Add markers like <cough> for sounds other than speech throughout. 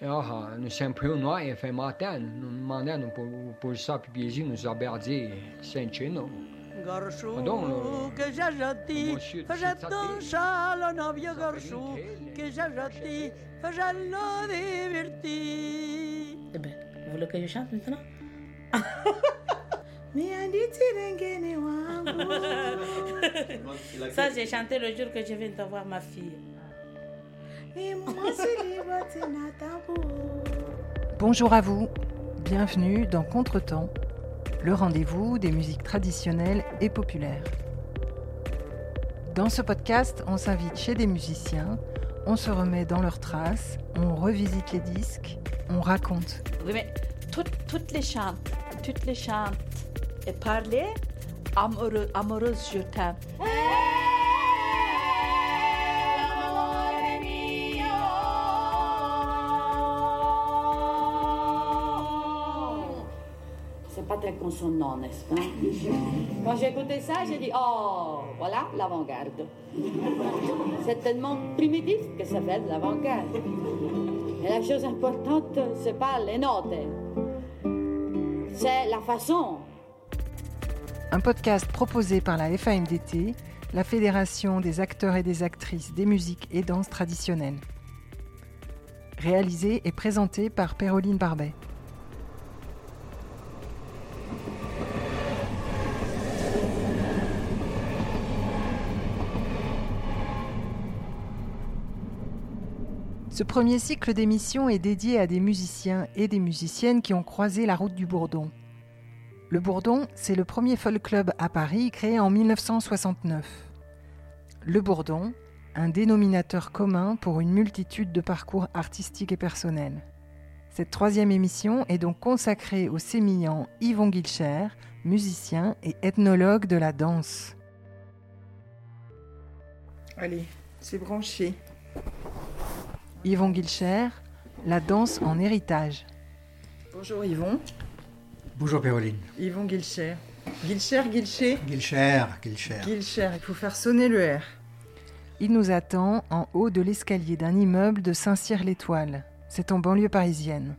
Ja, nu sempre noi e fai maten, nu mandano por por sapi piezino zaberdi sencino. Garçon, Pardon, que j'ai jeté, faisait ton châle vieux garçon, Salut, que j'ai jeté, faisait le diverti. Eh ben, vous voulez que je chante maintenant? <laughs> <laughs> Ça, j'ai chanté le jour que je viens de voir ma fille. Bonjour à vous, bienvenue dans Contretemps, le rendez-vous des musiques traditionnelles et populaires. Dans ce podcast, on s'invite chez des musiciens, on se remet dans leurs traces, on revisite les disques, on raconte. Oui, mais toutes, toutes les chantes, toutes les chantes et parler amoureux, amoureuse, je t'aime. Consonant, n'est-ce pas? Quand j'ai écouté ça, j'ai dit Oh, voilà l'avant-garde. C'est tellement primitif que ça fait de l'avant-garde. Et la chose importante, c'est pas les notes, c'est la façon. Un podcast proposé par la FAMDT, la Fédération des acteurs et des actrices des musiques et danses traditionnelles. Réalisé et présenté par Péroline Barbet. Ce premier cycle d'émissions est dédié à des musiciens et des musiciennes qui ont croisé la route du Bourdon. Le Bourdon, c'est le premier folk club à Paris créé en 1969. Le Bourdon, un dénominateur commun pour une multitude de parcours artistiques et personnels. Cette troisième émission est donc consacrée au sémillant Yvon Guilcher, musicien et ethnologue de la danse. Allez, c'est branché. Yvon Guilcher, la danse en héritage. Bonjour Yvon. Bonjour Péroline. Yvon Guilcher. Guilcher, Guilcher. Gilcher, Gilcher. Guilcher, il faut faire sonner le R. Il nous attend en haut de l'escalier d'un immeuble de Saint-Cyr-l'Étoile. C'est en banlieue parisienne.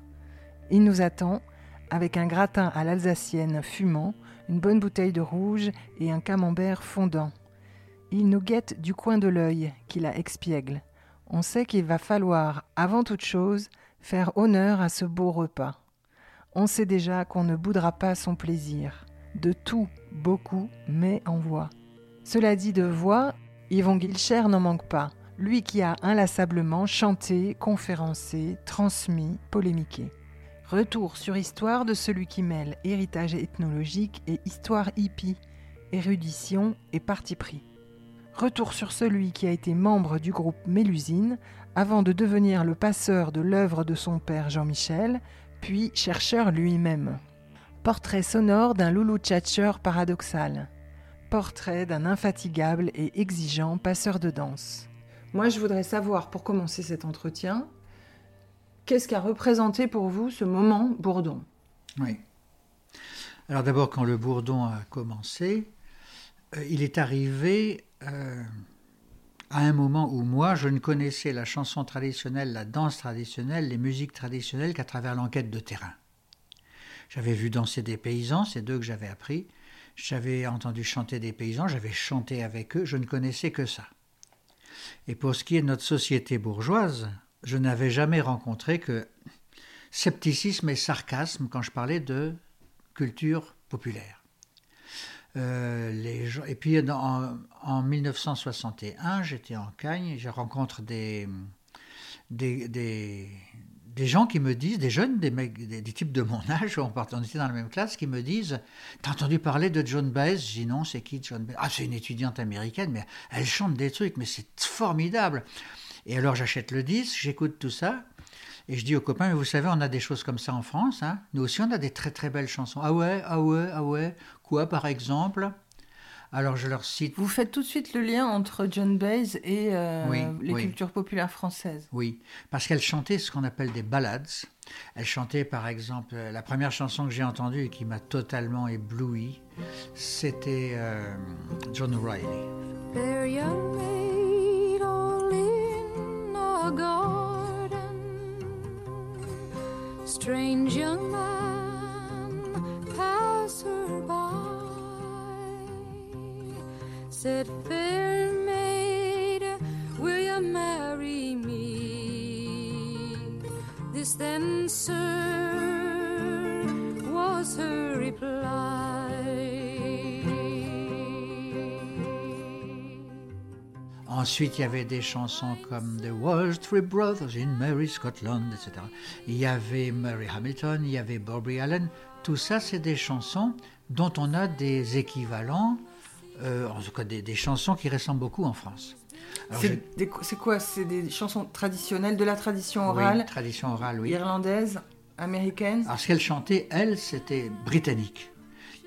Il nous attend avec un gratin à l'alsacienne fumant, une bonne bouteille de rouge et un camembert fondant. Il nous guette du coin de l'œil, qu'il a expiègle. On sait qu'il va falloir, avant toute chose, faire honneur à ce beau repas. On sait déjà qu'on ne boudra pas son plaisir. De tout, beaucoup, mais en voix. Cela dit de voix, Yvon Guilcher n'en manque pas. Lui qui a inlassablement chanté, conférencé, transmis, polémiqué. Retour sur histoire de celui qui mêle héritage ethnologique et histoire hippie, érudition et parti pris. Retour sur celui qui a été membre du groupe Mélusine avant de devenir le passeur de l'œuvre de son père Jean-Michel, puis chercheur lui-même. Portrait sonore d'un loulou tchatcheur paradoxal. Portrait d'un infatigable et exigeant passeur de danse. Moi, je voudrais savoir, pour commencer cet entretien, qu'est-ce qu'a représenté pour vous ce moment Bourdon? Oui. Alors d'abord, quand le Bourdon a commencé, euh, il est arrivé euh, à un moment où moi, je ne connaissais la chanson traditionnelle, la danse traditionnelle, les musiques traditionnelles qu'à travers l'enquête de terrain. J'avais vu danser des paysans, c'est d'eux que j'avais appris. J'avais entendu chanter des paysans, j'avais chanté avec eux, je ne connaissais que ça. Et pour ce qui est de notre société bourgeoise, je n'avais jamais rencontré que scepticisme et sarcasme quand je parlais de culture populaire. Euh, et puis en, en 1961, j'étais en Cagne, je rencontre des, des, des, des gens qui me disent, des jeunes, des, mecs, des, types de mon <laughs> âge, on était dans la même classe, qui me disent T'as entendu parler de John Baez? Je dis Non, c'est qui John Baez? Ah, c'est une étudiante américaine, mais elle chante des trucs, mais c'est formidable. Et alors j'achète le disque, j'écoute tout ça, et je dis aux copains, mais vous savez, on a des choses comme ça en France. Hein Nous aussi, on a des très très belles chansons. Ah ouais, ah ouais, ah ouais. Quoi, par exemple? Alors je leur cite. Vous faites tout de suite le lien entre John Baez et euh, les cultures populaires françaises. Oui, parce qu'elle chantait ce qu'on appelle des ballades. Elle chantait par exemple euh, la première chanson que j'ai entendue et qui m'a totalement ébloui, c'était euh, John O'Reilly said, Fair maid, will you marry me? This then, sir, was her reply. Ensuite, il y avait des chansons comme The Wall Three Brothers in Mary Scotland, etc. Il y avait Mary Hamilton, il y avait Bobby Allen. Tout ça, c'est des chansons dont on a des équivalents, euh, en tout cas des, des chansons qui ressemblent beaucoup en France. C'est quoi? C'est des chansons traditionnelles de la tradition oui, orale tradition orale, oui. irlandaise, américaine? Alors, ce qu'elle chantait, elle, c'était britannique.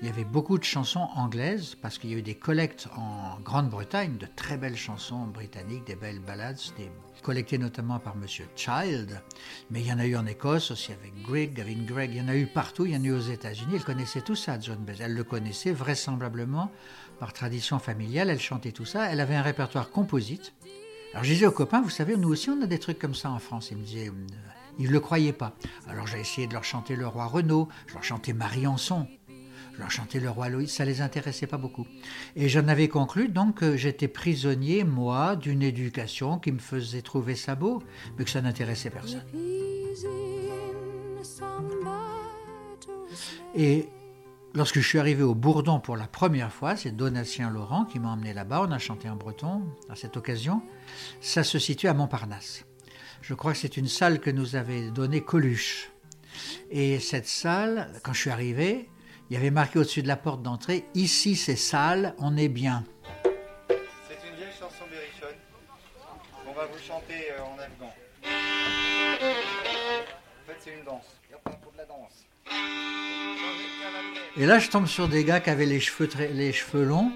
Il y avait beaucoup de chansons anglaises, parce qu'il y a eu des collectes en Grande-Bretagne de très belles chansons britanniques, des belles ballades, des collectées notamment par Monsieur Child. Mais il y en a eu en Écosse aussi avec Greg, Gavin Gregg, il y en a eu partout, il y en a eu aux États-Unis. Elle connaissait tout ça, John Baez. Elle le connaissait vraisemblablement par tradition familiale, elle chantait tout ça. Elle avait un répertoire composite. Alors je disais aux copains, vous savez, nous aussi on a des trucs comme ça en France. Ils me disaient, euh, ils ne le croyaient pas. Alors j'ai essayé de leur chanter le roi Renaud, je leur chantais Marie-Anson, je leur chantais le roi Loïs, ça les intéressait pas beaucoup. Et j'en avais conclu donc que j'étais prisonnier, moi, d'une éducation qui me faisait trouver ça beau, mais que ça n'intéressait personne. Et lorsque je suis arrivé au Bourdon pour la première fois, c'est Donatien Laurent qui m'a emmené là-bas, on a chanté en breton à cette occasion. Ça se situe à Montparnasse. Je crois que c'est une salle que nous avait donnée Coluche. Et cette salle, quand je suis arrivé, il y avait marqué au-dessus de la porte d'entrée Ici c'est salle, on est bien. C'est une vieille chanson berrichonne qu'on va vous chanter euh, en afghan. En fait, c'est une danse. Il y a pas de la danse. Et là, je tombe sur des gars qui avaient les cheveux, très- les cheveux longs.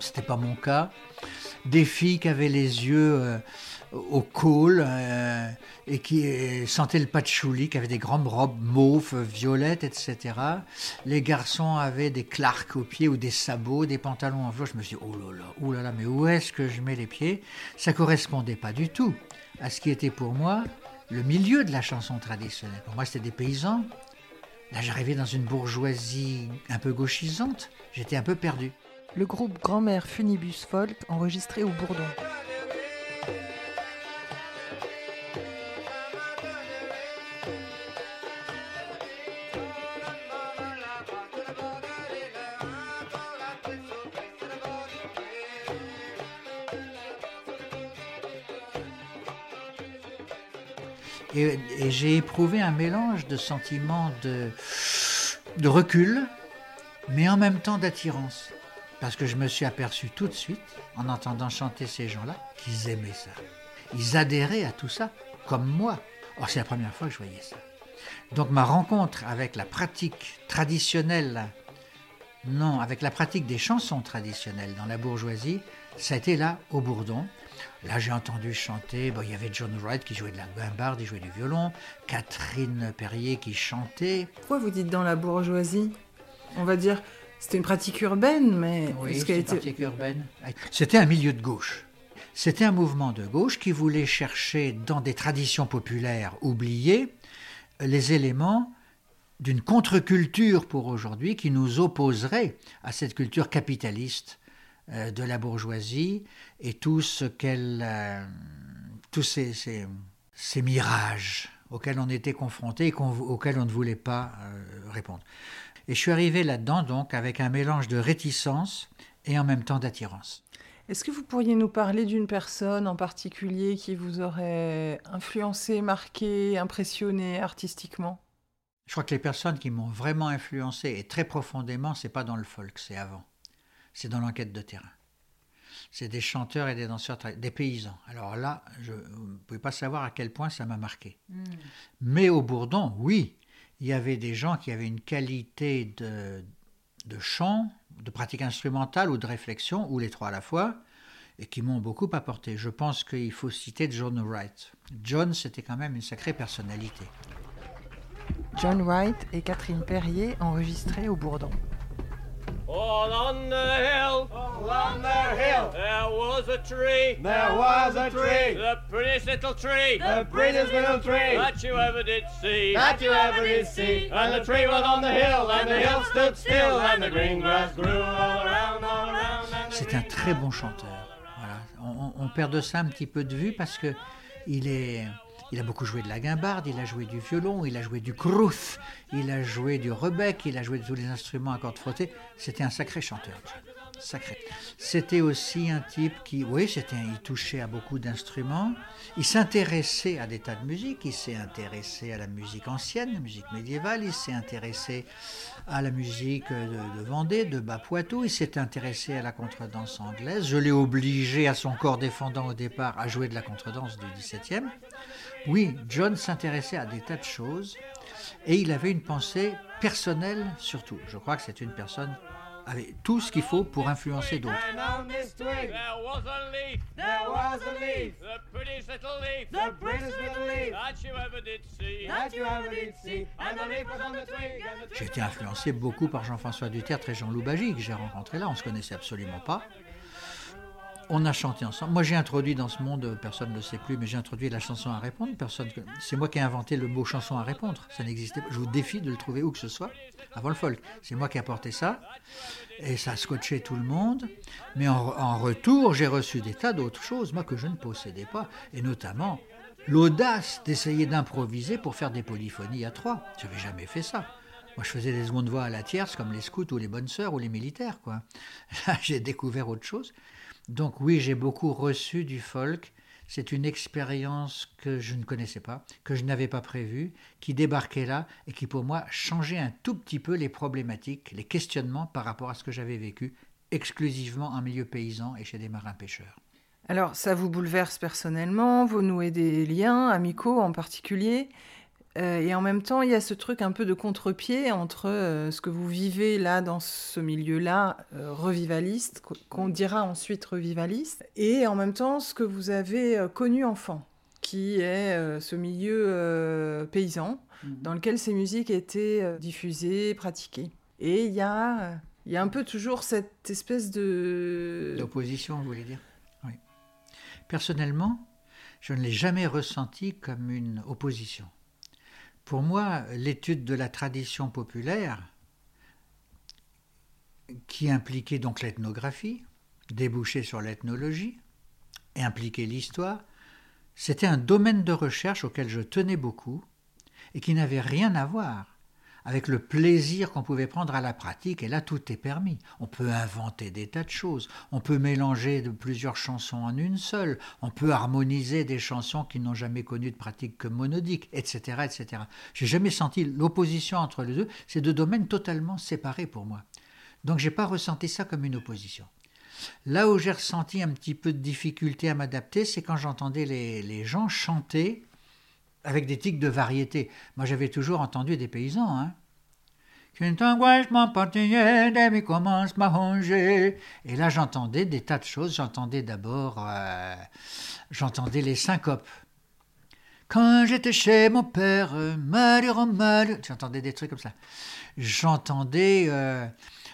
C'était pas mon cas. Des filles qui avaient les yeux euh, au col euh, et qui euh, sentaient le patchouli, qui avaient des grandes robes mauves, violettes, etc. Les garçons avaient des clarks aux pieds ou des sabots, des pantalons en velours. Je me suis dit, oh là là, oh là là, mais où est-ce que je mets les pieds? Ça correspondait pas du tout à ce qui était pour moi le milieu de la chanson traditionnelle. Pour moi, c'était des paysans, Là, j'arrivais dans une bourgeoisie un peu gauchisante. J'étais un peu perdu. Le groupe Grand-mère Funibus Folk enregistré au Bourdon. Et, j'ai éprouvé un mélange de sentiments de, de recul, mais en même temps d'attirance. Parce que je me suis aperçu tout de suite, en entendant chanter ces gens-là, qu'ils aimaient ça. Ils adhéraient à tout ça, comme moi. Or, c'est la première fois que je voyais ça. Donc ma rencontre avec la pratique traditionnelle, non, avec la pratique des chansons traditionnelles dans la bourgeoisie, ça a été là, au Bourdon. Là, j'ai entendu chanter, bon, il y avait John Wright qui jouait de la guimbarde, il jouait du violon, Catherine Perrier qui chantait. Pourquoi vous dites dans la bourgeoisie? On va dire, c'était une pratique urbaine, mais Oui, qu'elle une était- pratique urbaine. C'était un milieu de gauche. C'était un mouvement de gauche qui voulait chercher dans des traditions populaires oubliées les éléments d'une contre-culture pour aujourd'hui qui nous opposerait à cette culture capitaliste de la bourgeoisie et tout ce qu'elle, euh, tous ces, ces- ces mirages auxquels on était confronté et auxquels on ne voulait pas euh, répondre. Et je suis arrivé là-dedans donc avec un mélange de réticence et en même temps d'attirance. Est-ce que vous pourriez nous parler d'une personne en particulier qui vous aurait influencé, marqué, impressionné artistiquement? Je crois que les personnes qui m'ont vraiment influencé et très profondément, c'est pas dans le folk, c'est avant. C'est dans l'enquête de terrain. C'est des chanteurs et des danseurs, des paysans. Alors là, je, vous ne pouvez pas savoir à quel point ça m'a marqué. Mais au Bourdon, oui, il y avait des gens qui avaient une qualité de, de chant, de pratique instrumentale ou de réflexion, ou les trois à la fois, et qui m'ont beaucoup apporté. Je pense qu'il faut citer John Wright. John, c'était quand même une sacrée personnalité. John Wright et Catherine Perrier enregistrés au Bourdon. All on the hill, all on the hill, there was a tree, There was a tree. the prettiest little tree, The prettiest little tree. that you ever did see, That you ever did see. And the tree was on the hill, and the hill stood still, and the green grass grew all around, all around, C'est un très bon chanteur. Voilà. On, on- on perd de ça un petit peu de vue parce que il est, il a beaucoup joué de la guimbarde, il a joué du violon, il a joué du crous, il a joué du rebec, il a joué de tous les instruments à cordes frottées. C'était un sacré chanteur. Sacré. C'était aussi un type qui, oui, c'était, il touchait à beaucoup d'instruments. Il s'intéressait à des tas de musiques. Il s'est intéressé à la musique ancienne, la musique médiévale. Il s'est intéressé à la musique de, Vendée, de Bas-Poitou. Il s'est intéressé à la contredanse anglaise. Je l'ai obligé à son corps défendant au départ à jouer de la contredanse du XVIIe. Oui, John s'intéressait à des tas de choses et il avait une pensée personnelle surtout. Je crois que c'est une personne avec tout ce qu'il faut pour influencer d'autres. And on this twig, there was a leaf, there was a leaf, the prettiest little leaf, the prettiest little leaf. that you ever did see, that you ever did see, and the leaf was on the twig, and the J'ai été influencé beaucoup par Jean-François Dutertre et Jean-Loup Bagy, que j'ai rencontré là. On ne se connaissait absolument pas. On a chanté ensemble. Moi, j'ai introduit dans ce monde, personne ne le sait plus, mais j'ai introduit la chanson à répondre. Personne, c'est moi qui ai inventé le mot chanson à répondre. Ça n'existait pas. Je vous défie de le trouver où que ce soit avant le folk. C'est moi qui ai apporté ça. Et ça a scotché tout le monde. Mais en, en retour, j'ai reçu des tas d'autres choses, moi, que je ne possédais pas. Et notamment l'audace d'essayer d'improviser pour faire des polyphonies à trois. Je n'avais jamais fait ça. Moi, je faisais des secondes voix à la tierce, comme les scouts ou les bonnes sœurs ou les militaires, quoi. <laughs> Là, j'ai découvert autre chose. Donc oui, j'ai beaucoup reçu du folk. C'est une expérience que je ne connaissais pas, que je n'avais pas prévue, qui débarquait là et qui pour moi changeait un tout petit peu les problématiques, les questionnements par rapport à ce que j'avais vécu exclusivement en milieu paysan et chez des marins pêcheurs. Alors, ça vous bouleverse personnellement, vous nouez des liens amicaux en particulier, euh, et en même temps, il y a ce truc un peu de contre-pied entre euh, ce que vous vivez là, dans ce milieu-là, euh, revivaliste, qu- qu'on dira ensuite revivaliste, et en même temps ce que vous avez connu enfant, qui est ce milieu paysan, dans lequel ces musiques étaient diffusées, pratiquées. Et il y a, il y a un peu toujours cette espèce de... L'opposition, vous voulez dire? Oui. Personnellement, je ne l'ai jamais ressenti comme une opposition. Pour moi, l'étude de la tradition populaire, qui impliquait donc l'ethnographie, débouchait sur l'ethnologie et impliquait l'histoire, c'était un domaine de recherche auquel je tenais beaucoup et qui n'avait rien à voir avec le plaisir qu'on pouvait prendre à la pratique, et là tout est permis. On peut inventer des tas de choses, on peut mélanger plusieurs chansons en une seule, on peut harmoniser des chansons qui n'ont jamais connu de pratique que monodique, etc. etc. J'ai jamais senti l'opposition entre les deux, c'est deux domaines totalement séparés pour moi. Donc j'ai pas ressenti ça comme une opposition. Là où j'ai ressenti un petit peu de difficulté à m'adapter, c'est quand j'entendais les gens chanter avec des tics de variété. Moi, j'avais toujours entendu des paysans, hein. Et là, j'entendais des tas de choses. J'entendais d'abord, euh, j'entendais les syncopes. Quand j'étais chez mon père, malheur, malheur. J'entendais des trucs comme ça. J'entendais, euh,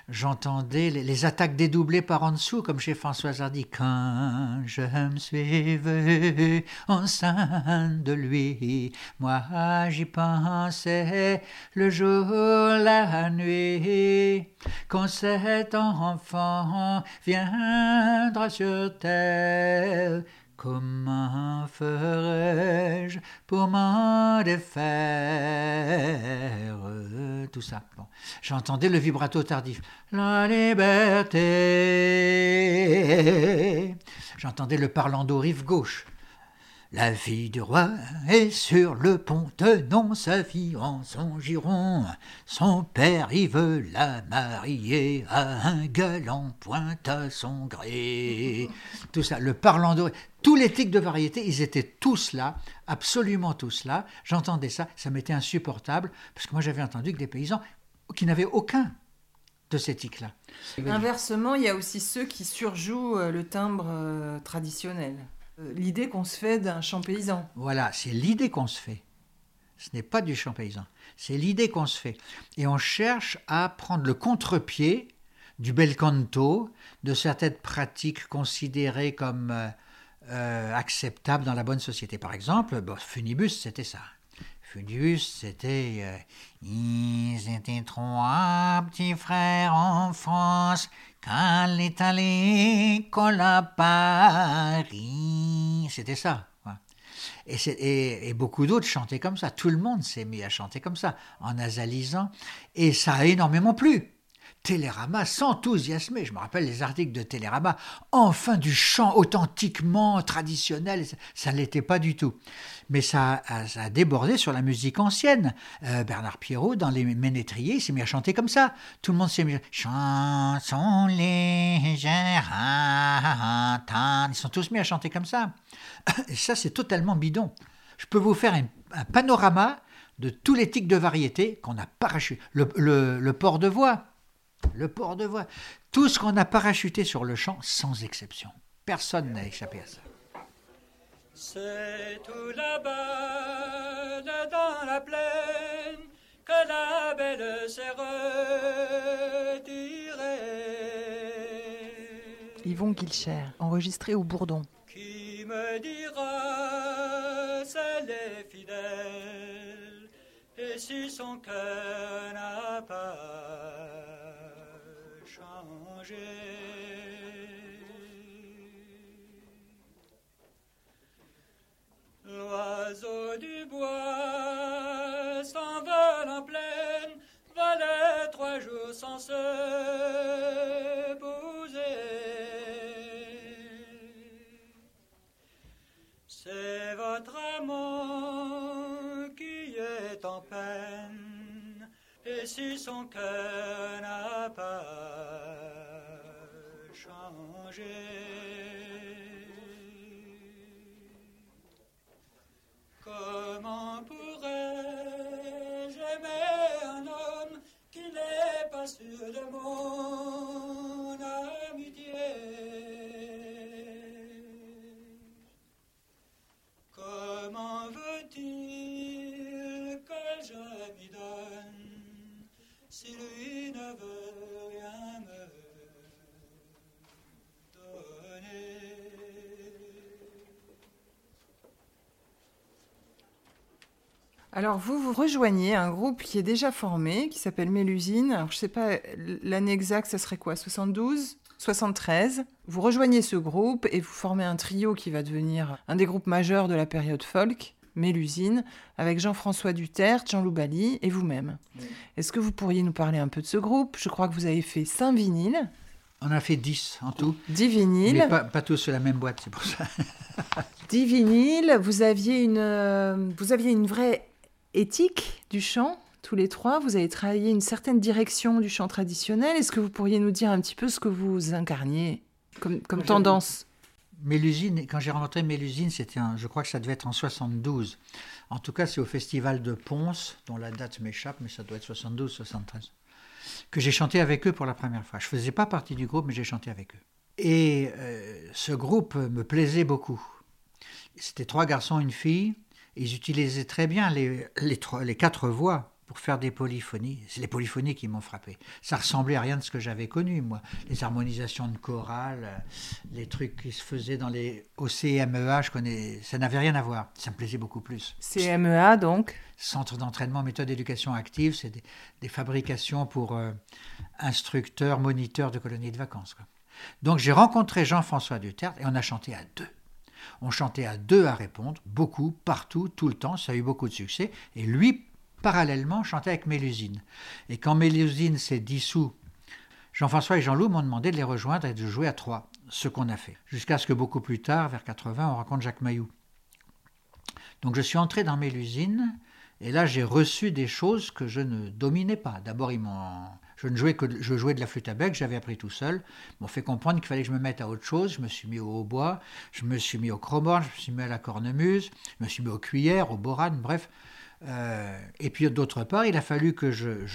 j'entendais les, attaques dédoublées par en dessous, comme chez François Hardy. Quand je me suis vu enceinte de lui, moi j'y pensais le jour, la nuit. Quand cet enfant viendra sur terre, Comment ferais-je pour m'en défaire? Tout ça. Bon. J'entendais le vibrato tardif. La liberté. J'entendais le parlando rive gauche. La fille du roi est sur le pont, tenant sa fille en son giron. Son père, il veut la marier à un galant pointe à son gré. Tout ça, le parlant de... Tous les tics de variété, ils étaient tous là, absolument tous là. J'entendais ça, ça m'était insupportable, parce que moi j'avais entendu que des paysans qui n'avaient aucun de ces tics-là. Inversement, il y a aussi ceux qui surjouent euh, le timbre euh, traditionnel. Euh, L'idée qu'on se fait d'un chant paysan. Voilà, c'est l'idée qu'on se fait. Ce n'est pas du chant paysan. C'est l'idée qu'on se fait. Et on cherche à prendre le contre-pied du bel canto, de certaines pratiques considérées comme euh, euh, acceptables dans la bonne société. Par exemple, bon, Funibus, c'était ça. Fundius, c'était Ils étaient trois petits frères en France quand est à l'école Paris. C'était ça. et beaucoup d'autres chantaient comme ça. Tout le monde s'est mis à chanter comme ça, en nasalisant. Et ça a énormément plu. Télérama s'enthousiasmait. Je me rappelle les articles de Télérama. Enfin du chant authentiquement traditionnel. Ça ne l'était pas du tout. Mais ça a, débordé sur la musique ancienne. Euh, Bernard Pierrot, dans les Ménétriers, il s'est mis à chanter comme ça. Tout le monde s'est mis à Chanson légère. ah, ah, Ils sont tous mis à chanter comme ça. <coughs> Et ça, c'est totalement bidon. Je peux vous faire un, un panorama de tous les tics de variété qu'on a parachuté. Le, le- le port de voix, le port de voix, tout ce qu'on a parachuté sur le champ, sans exception. Personne n'a échappé à ça. C'est tout là-bas, là dans la plaine, que la belle s'est retirée. Yvon Guilcher, enregistré au Bourdon. Qui me dira, c'est les fidèles, et si son cœur n'a pas L'oiseau du bois s'envole en plaine, volait trois jours sans se poser. C'est votre amant qui est en peine, et si son cœur n'a pas Comment pourrais-je aimer un homme qui n'est pas sûr de mon amitié? Comment veut-il Alors vous, vous rejoignez un groupe qui est déjà formé, qui s'appelle Mélusine. Alors je sais pas, l'année exacte, ça serait quoi 72 73 Vous rejoignez ce groupe et vous formez un trio qui va devenir un des groupes majeurs de la période folk, Mélusine, avec Jean-François Duterte, Jean-Loup Bali et vous-même. Est-ce que vous pourriez nous parler un peu de ce groupe? Je crois que vous avez fait 5 vinyles. On a fait 10 en tout. 10 vinyles. Mais pas, pas tous sur la même boîte, c'est pour ça. 10 vinyles, vous aviez une, euh, vous aviez une vraie éthique du chant, tous les trois. Vous avez travaillé une certaine direction du chant traditionnel. Est-ce que vous pourriez nous dire un petit peu ce que vous incarniez comme, tendance? Mélusine, quand j'ai rencontré Mélusine, c'était, un- je crois que ça devait être en 72. En tout cas, c'est au festival de Ponce, dont la date m'échappe, mais ça doit être 72, 73, que j'ai chanté avec eux pour la première fois. Je faisais pas partie du groupe, mais j'ai chanté avec eux. Et euh, ce groupe me plaisait beaucoup. C'était trois garçons, une fille. Ils utilisaient très bien les, les, trois- les quatre voix pour faire des polyphonies. C'est les polyphonies qui m'ont frappé. Ça ressemblait à rien de ce que j'avais connu, moi. Les harmonisations de chorale, euh, les trucs qui se faisaient dans les au CMEA, je connais, ça n'avait rien à voir. Ça me plaisait beaucoup plus. CMEA, donc? Centre d'entraînement, méthode d'éducation active, c'est des, des fabrications pour euh, instructeurs, moniteurs de colonies de vacances. quoi. Donc j'ai rencontré Jean-François Duterte et on a chanté à deux. On chantait à deux à répondre, beaucoup, partout, tout le temps, ça a eu beaucoup de succès. Et lui, parallèlement, chantait avec Mélusine. Et quand Mélusine s'est dissous, Jean-François et Jean-Loup m'ont demandé de les rejoindre et de jouer à trois, ce qu'on a fait. Jusqu'à ce que beaucoup plus tard, vers 80, on rencontre Jacques Mailloux. Donc je suis entré dans Mélusine et là j'ai reçu des choses que je ne dominais pas. D'abord ils m'ont, je ne jouais que, de- je jouais de la flûte à bec, j'avais appris tout seul. M'ont fait comprendre qu'il fallait que je me mette à autre chose. Je me suis mis au hautbois, je me suis mis au chromorne, je me suis mis à la cornemuse, je me suis mis aux cuillères, au borane, bref. Euh, et puis d'autre part, il a fallu que je,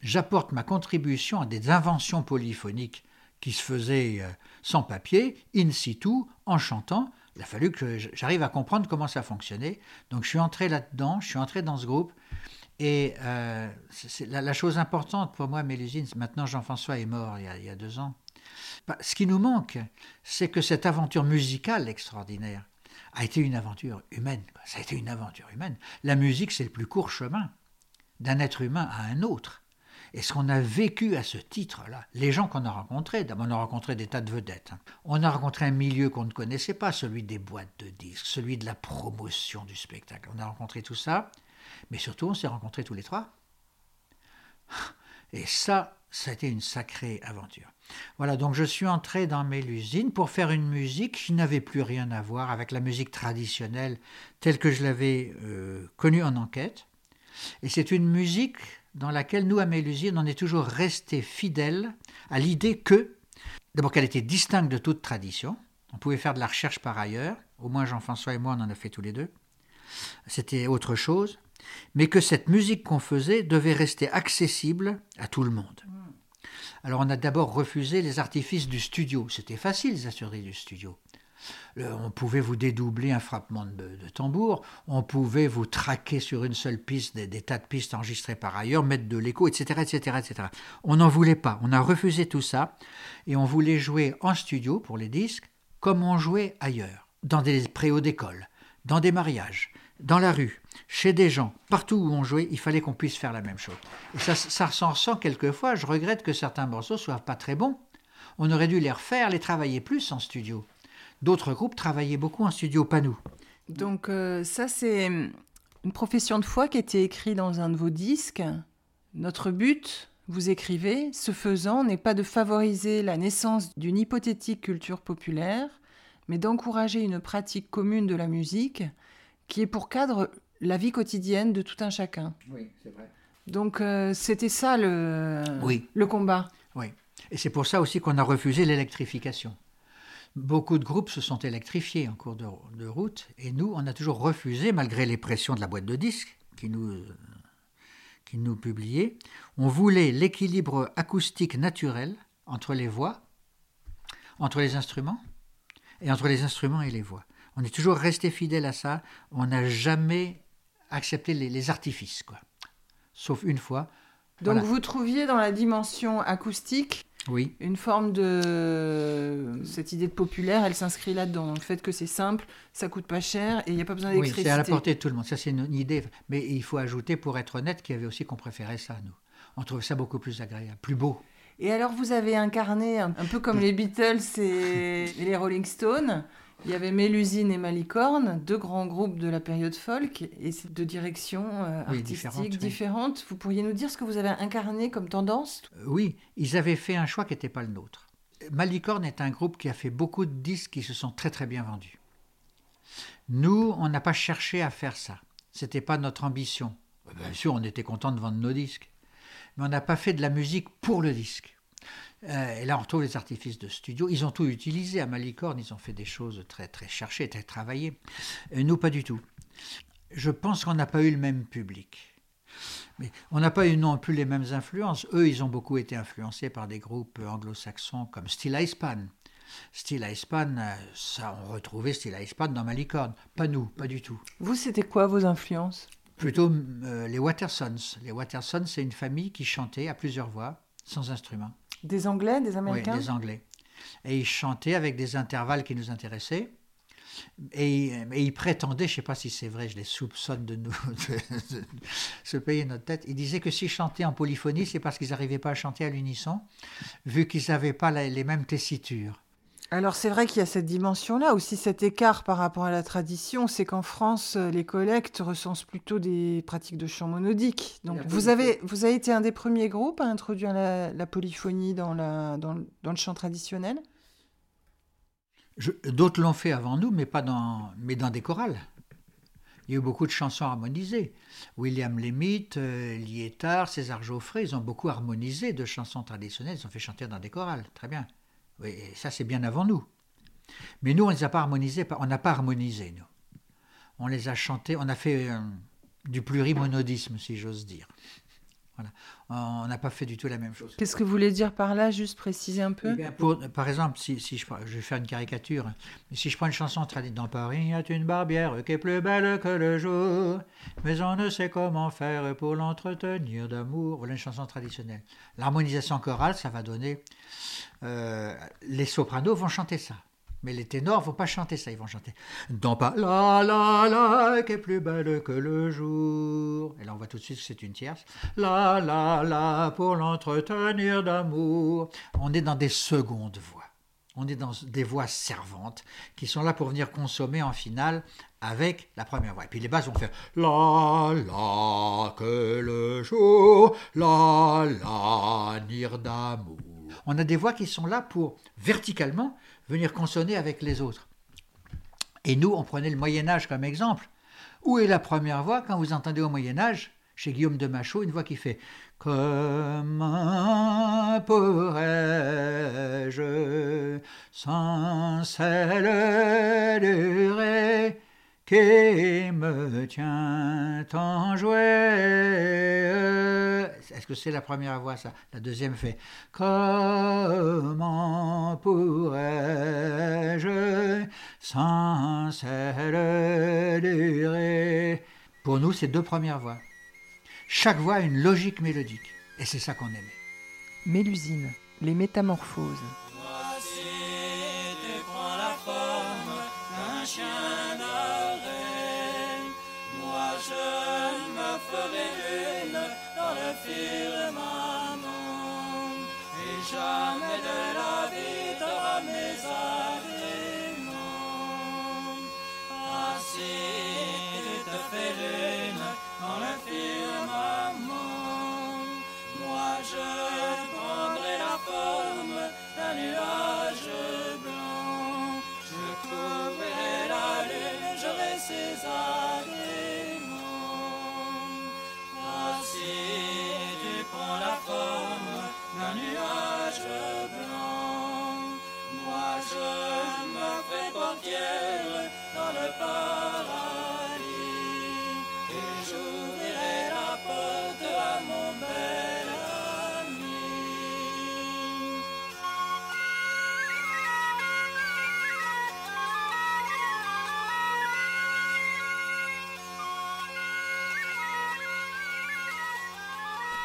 j'apporte ma contribution à des inventions polyphoniques qui se faisaient euh, sans papier, in situ, en chantant. Il a fallu que j'arrive à comprendre comment ça fonctionnait. Donc je suis entré là-dedans, je suis entré dans ce groupe. Et euh, la, chose importante pour moi, Mélusine, maintenant Jean-François est mort il y a, deux ans. Bah, ce qui nous manque, c'est que cette aventure musicale extraordinaire, a été une aventure humaine. quoi. Ça a été une aventure humaine. La musique, c'est le plus court chemin d'un être humain à un autre. Et ce qu'on a vécu à ce titre-là, les gens qu'on a rencontrés, d'abord on a rencontré des tas de vedettes. hein. On a rencontré un milieu qu'on ne connaissait pas, celui des boîtes de disques, celui de la promotion du spectacle. On a rencontré tout ça, mais surtout on s'est rencontrés tous les trois. Et ça, ça a été une sacrée aventure. Voilà, donc je suis entré dans Mélusine pour faire une musique qui n'avait plus rien à voir avec la musique traditionnelle telle que je l'avais euh, connue en enquête. Et c'est une musique dans laquelle nous, à Mélusine, on est toujours resté fidèles à l'idée que, d'abord qu'elle était distincte de toute tradition. On pouvait faire de la recherche par ailleurs, au moins Jean-François et moi, on en a fait tous les deux. C'était autre chose, mais que cette musique qu'on faisait devait rester accessible à tout le monde. Alors on a d'abord refusé les artifices du studio. C'était facile, les assureries du studio. On pouvait vous dédoubler un frappement de, tambour, on pouvait vous traquer sur une seule piste des, des tas de pistes enregistrées par ailleurs, mettre de l'écho, etc., etc., etc. On n'en voulait pas. On a refusé tout ça et on voulait jouer en studio pour les disques comme on jouait ailleurs, dans des préaux d'école, dans des mariages, dans la rue, chez des gens, partout où on jouait, il fallait qu'on puisse faire la même chose. Et ça, ça quelquefois. Je regrette que certains morceaux soient pas très bons. On aurait dû les refaire, les travailler plus en studio. D'autres groupes travaillaient beaucoup en studio, pas nous. Donc euh, ça, c'est une profession de foi qui a été écrite dans un de vos disques. Notre but, vous écrivez, ce faisant, n'est pas de favoriser la naissance d'une hypothétique culture populaire, mais d'encourager une pratique commune de la musique qui est pour cadre la vie quotidienne de tout un chacun. Oui, c'est vrai. Donc euh, c'était ça le, Oui. le combat. Oui. Et c'est pour ça aussi qu'on a refusé l'électrification. Beaucoup de groupes se sont électrifiés en cours de, de route, et nous, on a toujours refusé, malgré les pressions de la boîte de disques qui nous, euh, qui nous publiait. On voulait l'équilibre acoustique naturel entre les voix, entre les instruments, et entre les instruments et les voix. On est toujours resté fidèle à ça. On n'a jamais accepté les, les artifices, quoi. Sauf une fois. Donc Voilà. vous trouviez dans la dimension acoustique Oui. une forme de cette idée de populaire, elle s'inscrit là-dedans. Le fait que c'est simple, ça coûte pas cher et il n'y a pas besoin Oui, d'électricité. c'est à la portée de tout le monde. Ça, c'est une, idée. Mais il faut ajouter, pour être honnête, qu'il y avait aussi qu'on préférait ça, nous. On trouvait ça beaucoup plus agréable, plus beau. Et alors vous avez incarné un, un peu comme les Beatles et les Rolling Stones. Il y avait Mélusine et Malicorne, deux grands groupes de la période folk et de directions euh, Oui, artistiques différentes, oui. Vous pourriez nous dire ce que vous avez incarné comme tendance? Euh, Oui, ils avaient fait un choix qui n'était pas le nôtre. Malicorne est un groupe qui a fait beaucoup de disques qui se sont très très bien vendus. Nous, on n'a pas cherché à faire ça. C'était pas notre ambition. Bien sûr, on était content de vendre nos disques, mais on n'a pas fait de la musique pour le disque. Euh, et là, on retrouve les artifices de studio. Ils ont tout utilisé à Malicorne. Ils ont fait des choses très très cherchées, très travaillées. Et nous, pas du tout. Je pense qu'on n'a pas eu le même public. Mais on n'a pas eu non plus les mêmes influences. Eux, ils ont beaucoup été influencés par des groupes anglo-saxons comme Steel Ice Pan. Steel Ice Pan, euh, ça, on retrouvait Steel Ice Pan dans Malicorne. Pas nous, pas du tout. Vous, c'était quoi vos influences? Plutôt euh, les Watersons. Les Watersons, c'est une famille qui chantait à plusieurs voix, sans instrument. Des Anglais, des Oui, Américains des Anglais. Et ils chantaient avec des intervalles qui nous intéressaient. Et, et ils prétendaient, je ne sais pas si c'est vrai, je les soupçonne de nous <laughs> de, de se payer notre tête. Ils disaient que s'ils chantaient en polyphonie, c'est parce qu'ils n'arrivaient pas à chanter à l'unisson, vu qu'ils n'avaient pas la- les mêmes tessitures. Alors c'est vrai qu'il y a cette dimension-là, aussi cet écart par rapport à la tradition, c'est qu'en France, euh, les collectes recensent plutôt des pratiques de chant monodique. Donc vous avez, vous avez été un des premiers groupes à introduire la, la polyphonie dans, la, dans, le- dans le chant traditionnel? D'autres l'ont fait avant nous, mais pas dans, mais dans des chorales. Il y a eu beaucoup de chansons harmonisées. William Lemaitre, euh, Liétard, César Geoffrey, ils ont beaucoup harmonisé de chansons traditionnelles. Ils ont fait chanter dans des chorales. Très bien. Oui, et ça, c'est bien avant nous. Mais nous, on ne les a pas harmonisés. On n'a pas harmonisé, nous. On les a chantés. On a fait euh, du plurimonodisme, si j'ose dire. Voilà. On n'a pas fait du tout la même chose. Qu'est-ce que vous voulez dire par là Juste préciser un peu Eh pour- par exemple, si, si je, je vais faire une caricature, si je prends une chanson traditionnelle, dans Paris, il y a une barbière qui est plus belle que le jour, mais on ne sait comment faire pour l'entretenir d'amour. Voilà une chanson traditionnelle. L'harmonisation chorale, ça va donner. euh, les sopranos vont chanter ça. Mais les ténors vont pas chanter ça, ils vont chanter Dans pas la la la qui est plus belle que le jour. Et là on voit tout de suite que c'est une tierce. La la la pour l'entretenir d'amour. On est dans des secondes voix. On est dans des voix servantes qui sont là pour venir consommer en finale avec la première voix. Et puis les basses vont faire La la que le jour, la la nir d'amour. On a des voix qui sont là pour verticalement venir consonner avec les autres. Et nous, on prenait le Moyen Âge comme exemple. Où est la première voix quand vous entendez au Moyen Âge, chez Guillaume de Machaut, une voix qui fait Comment pourrais-je sans celle qui me tient en jouet Est-ce que c'est la première voix ça? La deuxième fait Comment pourrais-je sans celle durée Pour nous, c'est deux premières voix. Chaque voix a une logique mélodique. Et c'est ça qu'on aimait. Mélusine, les métamorphoses.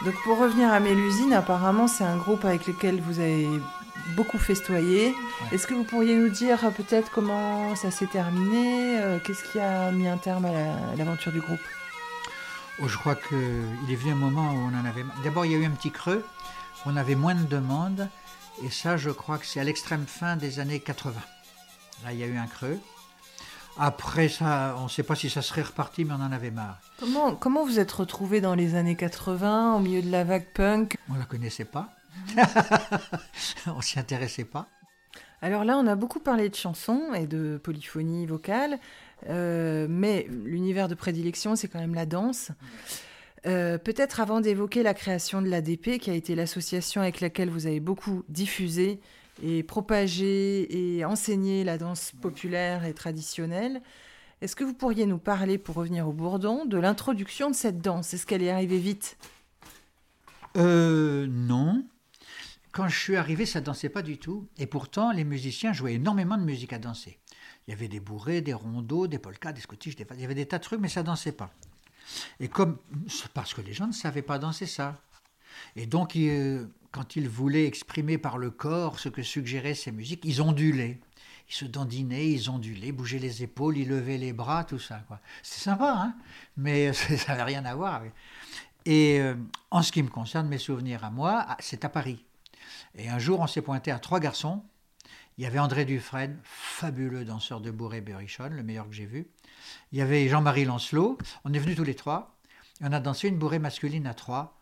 Donc pour revenir à Mélusine, apparemment c'est un groupe avec lequel vous avez beaucoup festoyé. Est-ce que vous pourriez nous dire euh, peut-être comment ça s'est terminé euh, Qu'est-ce qui a mis un terme à la- à l'aventure du groupe? Oh, je crois qu'il est venu un moment où on en avait. D'abord, il y a eu un petit creux, on avait moins de demandes, et ça, je crois que c'est à l'extrême fin des années 80. Là, il y a eu un creux. Après ça, on ne sait pas si ça serait reparti, mais on en avait marre. Comment, comment vous êtes retrouvé dans les années 80 au milieu de la vague punk? On la connaissait pas. <laughs> on s'y intéressait pas. Alors là, on a beaucoup parlé de chansons et de polyphonie vocale, euh, mais l'univers de prédilection, c'est quand même la danse. Euh, Peut-être avant d'évoquer la création de l'ADP, qui a été l'association avec laquelle vous avez beaucoup diffusé et propagé et enseigné la danse populaire et traditionnelle, est-ce que vous pourriez nous parler, pour revenir au bourdon, de l'introduction de cette danse? Est-ce qu'elle est arrivée vite? Euh, non. Quand je suis arrivé, ça dansait pas du tout. Et pourtant, les musiciens jouaient énormément de musique à danser. Il y avait des bourrées, des rondeaux, des polkas, des scottish, des... il y avait des tas de trucs, mais ça dansait pas. Et comme parce que les gens ne savaient pas danser ça. Et donc, ils, quand ils voulaient exprimer par le corps ce que suggéraient ces musiques, ils ondulaient. Ils se dandinaient, ils ondulaient, bougeaient les épaules, ils levaient les bras, tout ça. C'est sympa, hein mais <laughs> ça n'avait rien à voir. Et euh, en ce qui me concerne, mes souvenirs à moi, ah, c'est à Paris. Et un jour, on s'est pointé à trois garçons. Il y avait André Dufresne, fabuleux danseur de bourré berrichonne, le meilleur que j'ai vu. Il y avait Jean-Marie Lancelot. On est venus tous les trois. Et on a dansé une bourrée masculine à trois.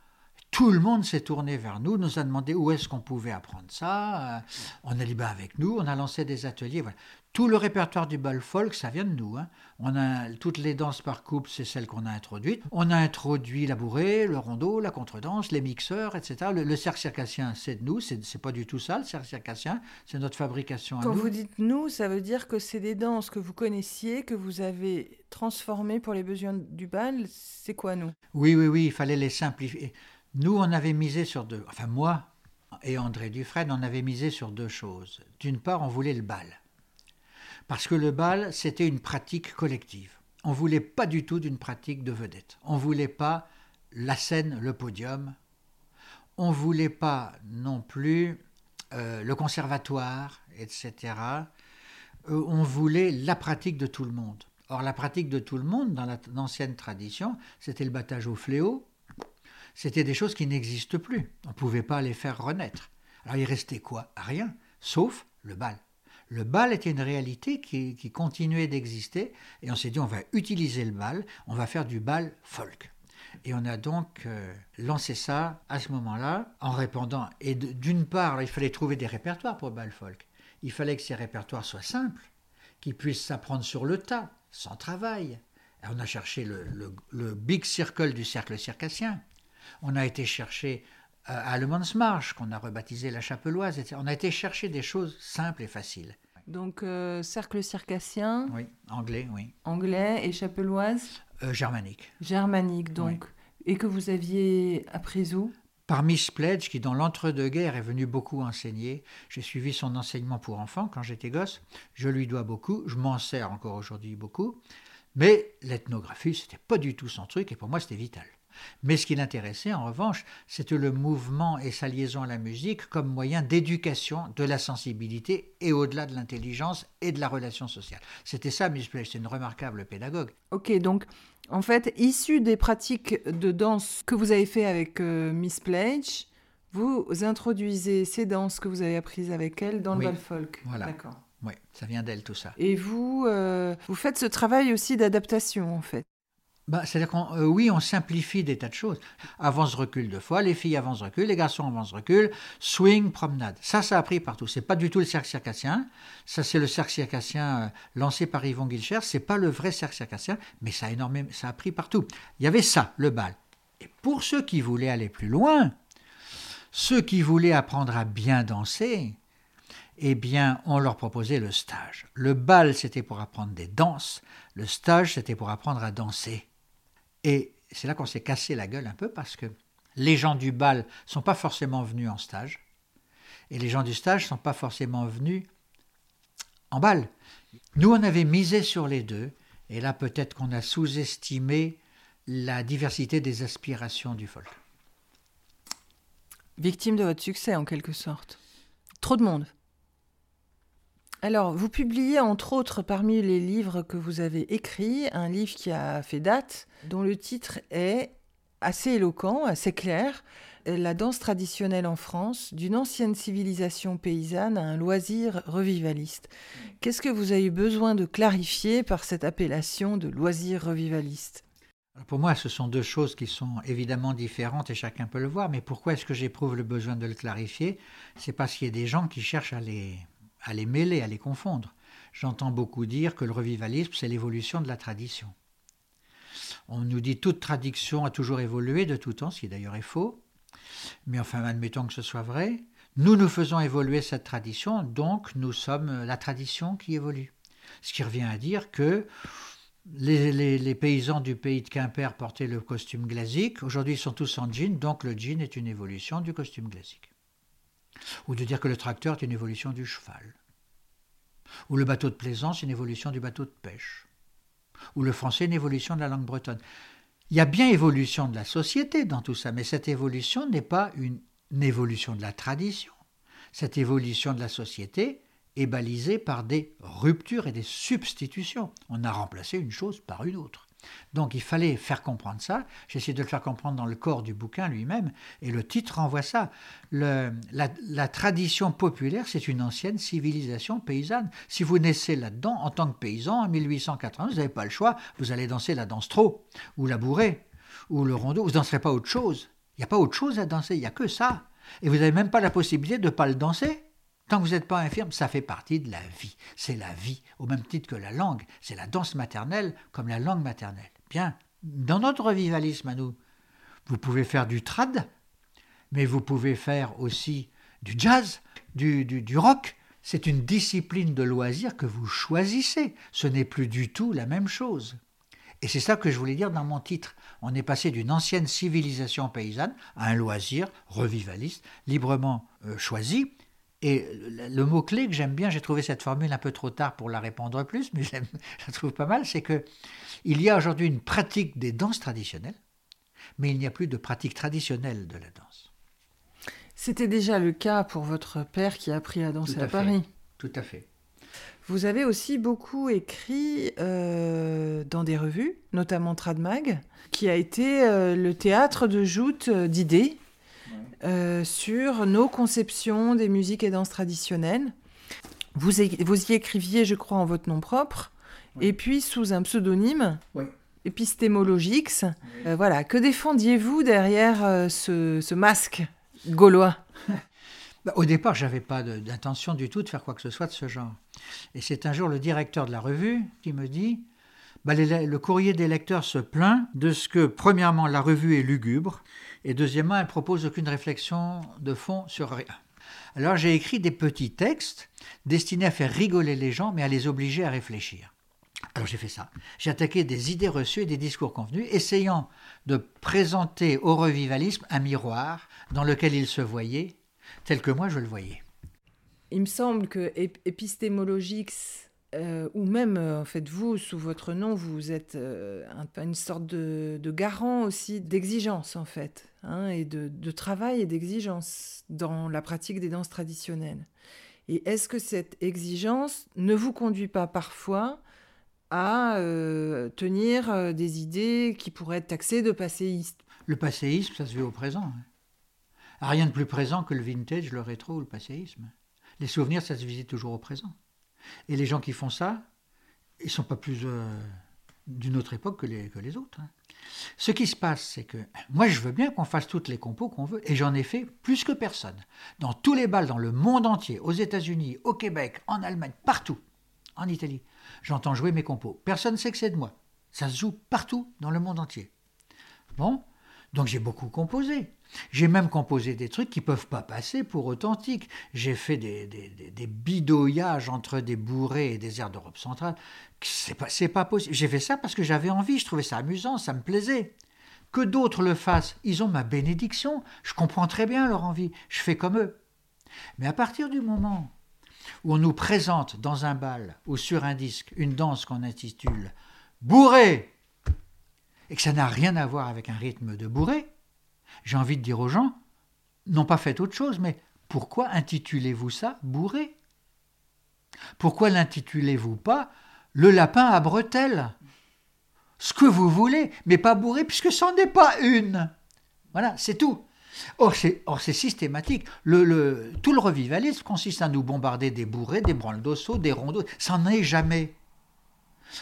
Tout le monde s'est tourné vers nous, nous a demandé où est-ce qu'on pouvait apprendre ça. Euh, On a bah avec nous, on a lancé des ateliers. Voilà. Tout le répertoire du bal folk, ça vient de nous. hein. On a toutes les danses par couple, c'est celles qu'on a introduites. On a introduit la bourrée, le rondeau, la contredanse, les mixeurs, etc. Le, le cercle circassien, c'est de nous. C'est c'est pas du tout ça, le cercle circassien. C'est notre fabrication à Quand nous. vous dites nous, ça veut dire que c'est des danses que vous connaissiez, que vous avez transformées pour les besoins du bal. C'est quoi nous? Oui, oui, oui, il fallait les simplifier. Nous, on avait misé sur deux. Enfin, moi et André Dufresne, on avait misé sur deux choses. D'une part, on voulait le bal. Parce que le bal, c'était une pratique collective. On voulait pas du tout d'une pratique de vedette. On voulait pas la scène, le podium. On voulait pas non plus euh, le conservatoire, etc. euh, on voulait la pratique de tout le monde. Or, la pratique de tout le monde, dans la- l'ancienne tradition, c'était le battage au fléau. C'était des choses qui n'existent plus. On ne pouvait pas les faire renaître. Alors, il restait quoi? Rien, sauf le bal. Le bal était une réalité qui, continuait d'exister, et on s'est dit, on va utiliser le bal, on va faire du bal folk. Et on a donc euh, lancé ça à ce moment-là, en répondant. Et d'une part, il fallait trouver des répertoires pour bal folk. Il fallait que ces répertoires soient simples, qu'ils puissent s'apprendre sur le tas, sans travail. Et on a cherché le, le- le big circle du cercle circassien. On a été chercher euh, à Marche, qu'on a rebaptisé la Chapeloise. etc. On a été chercher des choses simples et faciles. Donc, euh, cercle circassien, Oui, anglais, oui. anglais et chapeloise, Euh, germanique. germanique, donc. Et que vous aviez appris où? Par Miss Pledge, qui dans l'entre-deux-guerres est venue beaucoup enseigner. J'ai suivi son enseignement pour enfants quand j'étais gosse. Je lui dois beaucoup. Je m'en sers encore aujourd'hui beaucoup. Mais l'ethnographie, c'était pas du tout son truc et pour moi, c'était vital. Mais ce qui l'intéressait, en revanche, c'était le mouvement et sa liaison à la musique comme moyen d'éducation de la sensibilité et au-delà de l'intelligence et de la relation sociale. C'était ça, Miss Pledge. C'est une remarquable pédagogue. Ok, donc en fait, issu des pratiques de danse que vous avez fait avec euh, Miss Pledge, vous introduisez ces danses que vous avez apprises avec elle dans Oui, le bal folk. Voilà. D'accord. Oui, ça vient d'elle tout ça. Et vous, euh, vous faites ce travail aussi d'adaptation en fait. Bah, C'est-à-dire qu'on, euh, oui, on simplifie des tas de choses. Avance, recul deux fois, les filles avancent, recul, les garçons avancent, recul, swing, promenade. Ça, ça a pris partout. C'est pas du tout le cercle circassien. Ça, c'est le cercle circassien euh, lancé par Yvon Guilcher. C'est pas le vrai cercle circassien, mais ça a énormément, ça a pris partout. Il y avait ça, le bal. Et pour ceux qui voulaient aller plus loin, ceux qui voulaient apprendre à bien danser, eh bien, on leur proposait le stage. Le bal, c'était pour apprendre des danses. Le stage, c'était pour apprendre à danser. Et c'est là qu'on s'est cassé la gueule un peu parce que les gens du bal sont pas forcément venus en stage et les gens du stage sont pas forcément venus en bal. Nous, on avait misé sur les deux et là, peut-être qu'on a sous-estimé la diversité des aspirations du folk. Victime de votre succès en quelque sorte. Trop de monde. Alors, vous publiez entre autres parmi les livres que vous avez écrits un livre qui a fait date, dont le titre est assez éloquent, assez clair, La danse traditionnelle en France, d'une ancienne civilisation paysanne à un loisir revivaliste. Qu'est-ce que vous avez eu besoin de clarifier par cette appellation de loisir revivaliste? Pour moi, ce sont deux choses qui sont évidemment différentes et chacun peut le voir, mais pourquoi est-ce que j'éprouve le besoin de le clarifier? C'est parce qu'il y a des gens qui cherchent à les, à les mêler, à les confondre. J'entends beaucoup dire que le revivalisme, c'est l'évolution de la tradition. On nous dit toute tradition a toujours évolué de tout temps, ce qui d'ailleurs est faux. Mais enfin, admettons que ce soit vrai. Nous, nous faisons évoluer cette tradition, donc nous sommes la tradition qui évolue. Ce qui revient à dire que les, paysans du pays de Quimper portaient le costume glasique. Aujourd'hui, ils sont tous en jean, donc le jean est une évolution du costume glasique. Ou de dire que le tracteur est une évolution du cheval. Ou le bateau de plaisance une évolution du bateau de pêche. Ou le français une évolution de la langue bretonne. Il y a bien évolution de la société dans tout ça, mais cette évolution n'est pas une, une évolution de la tradition. Cette évolution de la société est balisée par des ruptures et des substitutions. On a remplacé une chose par une autre. Donc il fallait faire comprendre ça. J'ai essayé de le faire comprendre dans le corps du bouquin lui-même, et le titre renvoie ça. La, la tradition populaire, c'est une ancienne civilisation paysanne. Si vous naissez là-dedans, en tant que paysan, en 1880, vous n'avez pas le choix, vous allez danser la danse trop, ou la bourrée, ou le rondeau, vous ne danserez pas autre chose. Il n'y a pas autre chose à danser, il n'y a que ça. Et vous n'avez même pas la possibilité de ne pas le danser. Tant que vous n'êtes pas infirme, ça fait partie de la vie. C'est la vie, au même titre que la langue. C'est la danse maternelle comme la langue maternelle. Bien, dans notre revivalisme à nous, vous pouvez faire du trad, mais vous pouvez faire aussi du jazz, du, rock. C'est une discipline de loisir que vous choisissez. Ce n'est plus du tout la même chose. Et c'est ça que je voulais dire dans mon titre. On est passé d'une ancienne civilisation paysanne à un loisir revivaliste, librement euh, choisi. Et le, mot-clé que j'aime bien, j'ai trouvé cette formule un peu trop tard pour la répondre plus, mais <laughs> je la trouve pas mal, c'est que il y a aujourd'hui une pratique des danses traditionnelles, mais il n'y a plus de pratique traditionnelle de la danse. C'était déjà le cas pour votre père qui a appris à danser à. Paris. Tout à fait. Vous avez aussi beaucoup écrit euh, dans des revues, notamment Tradmag, qui a été euh, le théâtre de joutes euh, d'idées euh, sur nos conceptions des musiques et danses traditionnelles. Vous, vous y écriviez, je crois, en votre nom propre, et puis sous un pseudonyme, Oui. Euh, voilà, que défendiez-vous derrière euh, ce, ce masque gaulois? <laughs> Bah, Au départ, je n'avais pas d'intention du tout de faire quoi que ce soit de ce genre. Et c'est un jour le directeur de la revue qui me dit bah, les- le courrier des lecteurs se plaint de ce que, premièrement, la revue est lugubre, et deuxièmement, elle propose aucune réflexion de fond sur rien. Alors j'ai écrit des petits textes destinés à faire rigoler les gens, mais à les obliger à réfléchir. Alors j'ai fait ça. J'ai attaqué des idées reçues et des discours convenus, essayant de présenter au revivalisme un miroir dans lequel il se voyait tel que moi je le voyais. Il me semble que ép- Épistémologix, euh, ou même euh, en fait vous, sous votre nom, vous êtes euh, une sorte de, garant aussi d'exigence en fait, hein, et de, travail et d'exigence dans la pratique des danses traditionnelles. Et est-ce que cette exigence ne vous conduit pas parfois à tenir des idées qui pourraient être taxées de passéistes Le passéisme, ça se vit au présent. hein. Rien de plus présent que le vintage, le rétro ou le passéisme. Les souvenirs, ça se visite toujours au présent. Et les gens qui font ça, ils sont pas plus euh, d'une autre époque que les, que les autres. hein. Ce qui se passe, c'est que moi, je veux bien qu'on fasse toutes les compos qu'on veut, et j'en ai fait plus que personne. Dans tous les bals, dans le monde entier, aux États-Unis, au Québec, en Allemagne, partout, en Italie, j'entends jouer mes compos. Personne ne sait que c'est de moi. Ça se joue partout dans le monde entier. Bon, donc j'ai beaucoup composé. J'ai même composé des trucs qui ne peuvent pas passer pour authentiques. J'ai fait des, des, entre des bourrées et des airs d'Europe centrale. C'est pas, possible. J'ai fait ça parce que j'avais envie, je trouvais ça amusant, ça me plaisait. Que d'autres le fassent, ils ont ma bénédiction. Je comprends très bien leur envie. Je fais comme eux. Mais à partir du moment où on nous présente dans un bal ou sur un disque une danse qu'on intitule Bourré et que ça n'a rien à voir avec un rythme de bourré, j'ai envie de dire aux gens, non pas faites autre chose, mais pourquoi intitulez-vous ça bourré? Pourquoi l'intitulez-vous pas le lapin à bretelles? Ce que vous voulez, mais pas bourré, puisque c'en est pas une. Voilà, c'est tout. Or, c'est, systématique. Tout le revivalisme consiste à nous bombarder des bourrés, des branles d'osso, des rondeaux. Ça n'en est jamais.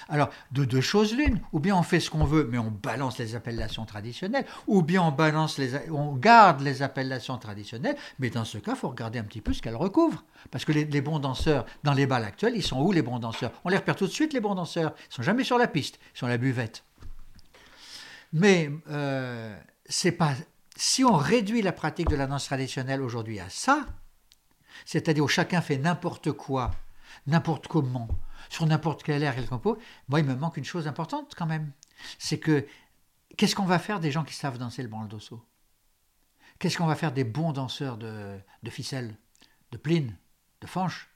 Alors, de deux choses l'une, ou bien on fait ce qu'on veut, mais on balance les appellations traditionnelles, ou bien on, balance les, on garde les appellations traditionnelles, mais dans ce cas, il faut regarder un petit peu ce qu'elles recouvrent. Parce que les, bons danseurs, dans les balles actuels, ils sont où les bons danseurs? On les repère tout de suite, les bons danseurs. Ils sont jamais sur la piste, ils sont à la buvette. Mais euh, c'est pas. Si on réduit la pratique de la danse traditionnelle aujourd'hui à ça, c'est-à-dire où chacun fait n'importe quoi, n'importe comment, sur n'importe quel air, quel compo, moi il me manque une chose importante quand même. C'est que qu'est-ce qu'on va faire des gens qui savent danser le branle d'osso? Qu'est-ce qu'on va faire des bons danseurs de, de ficelle, de pline, de fanche,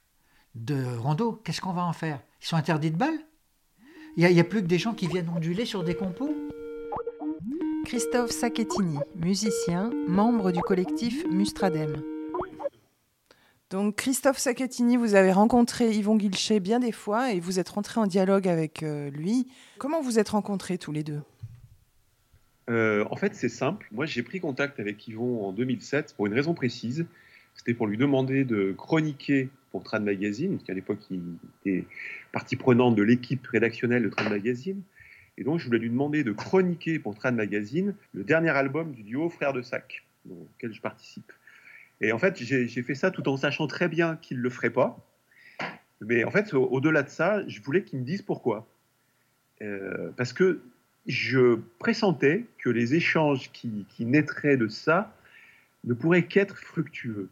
de rondeau Qu'est-ce qu'on va en faire? Ils sont interdits de balle? Il n'y a, plus que des gens qui viennent onduler sur des compos? Christophe Sacchettini, musicien, membre du collectif Mustradem. Donc Christophe Sacchettini, vous avez rencontré Yvon Guilchet bien des fois et vous êtes rentré en dialogue avec euh, lui. Comment vous êtes rencontrés tous les deux? Euh, en fait, c'est simple. Moi, j'ai pris contact avec Yvon en 2007 pour une raison précise. C'était pour lui demander de chroniquer pour Trad Magazine, parce qu'à l'époque, il était partie prenante de l'équipe rédactionnelle de Trad Magazine. Et donc, je voulais lui demander de chroniquer pour Trad Magazine le dernier album du duo Frères de Sac, dans lequel je participe. Et en fait, j'ai fait ça tout en sachant très bien qu'il ne le ferait pas. Mais en fait, au- au-delà de ça, je voulais qu'il me dise pourquoi. Euh, parce que je pressentais que les échanges qui, naîtraient de ça ne pourraient qu'être fructueux.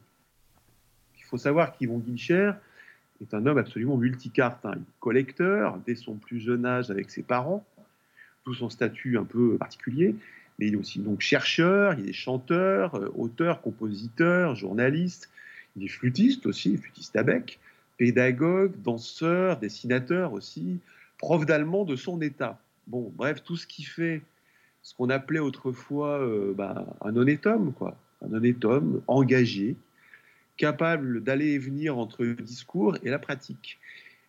Il faut savoir qu'Yvon Guilcher est un homme absolument multicarte, hein. Collecteur dès son plus jeune âge avec ses parents, d'où son statut un peu particulier, mais il est aussi donc chercheur, il est chanteur, euh, auteur, compositeur, journaliste, il est flûtiste aussi, flûtiste à bec, pédagogue, danseur, dessinateur aussi, prof d'allemand de son état. Bon, bref, tout ce qui fait ce qu'on appelait autrefois euh, ben, un honnête homme, quoi. Un honnête homme engagé, capable d'aller et venir entre le discours et la pratique.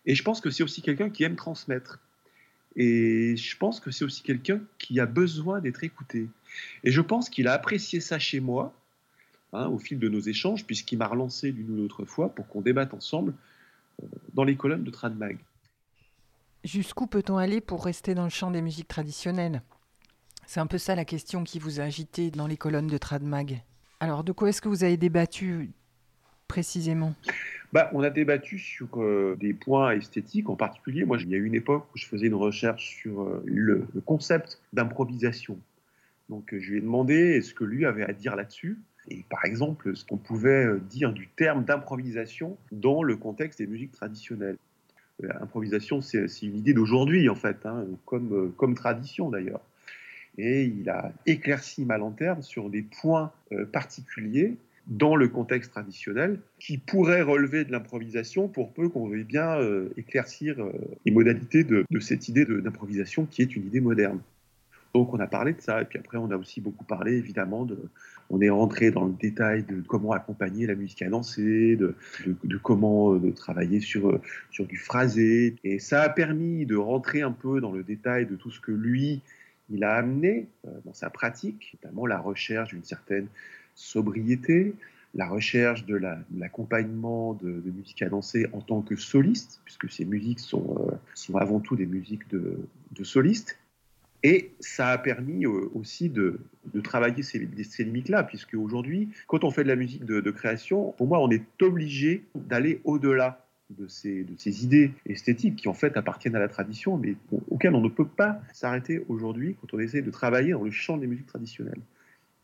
Et je pense que c'est aussi quelqu'un qui aime transmettre. Et je pense que c'est aussi quelqu'un qui a besoin d'être écouté. Et je pense qu'il a apprécié ça chez moi, hein, au fil de nos échanges, puisqu'il m'a relancé d'une ou l'autre fois pour qu'on débatte ensemble euh, dans les colonnes de Tradmag. Jusqu'où peut-on aller pour rester dans le champ des musiques traditionnelles? C'est un peu ça la question qui vous a agité dans les colonnes de Tradmag. Alors, de quoi est-ce que vous avez débattu précisément? Bah, on a débattu sur euh, des points esthétiques en particulier. Moi, il y a eu une époque où je faisais une recherche sur euh, le, concept d'improvisation. Donc, euh, je lui ai demandé ce que lui avait à dire là-dessus. Et par exemple, ce qu'on pouvait dire du terme d'improvisation dans le contexte des musiques traditionnelles. Improvisation, c'est une idée d'aujourd'hui, en fait, hein, comme, comme tradition d'ailleurs. Et il a éclairci ma lanterne sur des points particuliers dans le contexte traditionnel qui pourrait relever de l'improvisation pour peu qu'on veuille bien euh, éclaircir euh, les modalités de, cette idée d'improvisation qui est une idée moderne. Donc on a parlé de ça et puis après on a aussi beaucoup parlé évidemment de on est rentré dans le détail de comment accompagner la musique à danser, de, comment euh, travailler sur, du phrasé. Et ça a permis de rentrer un peu dans le détail de tout ce que lui, il a amené dans sa pratique, notamment la recherche d'une certaine sobriété, la recherche de l'accompagnement la, de, musique à danser en tant que soliste, puisque ces musiques sont, euh, sont avant tout des musiques de, solistes. Et ça a permis euh, aussi de, travailler ces, ces limites-là, puisque aujourd'hui, quand on fait de la musique de, de création, pour moi, on est obligé d'aller au-delà de ces, de ces idées esthétiques qui en fait appartiennent à la tradition, mais auxquelles on ne peut pas s'arrêter aujourd'hui quand on essaie de travailler dans le champ des musiques traditionnelles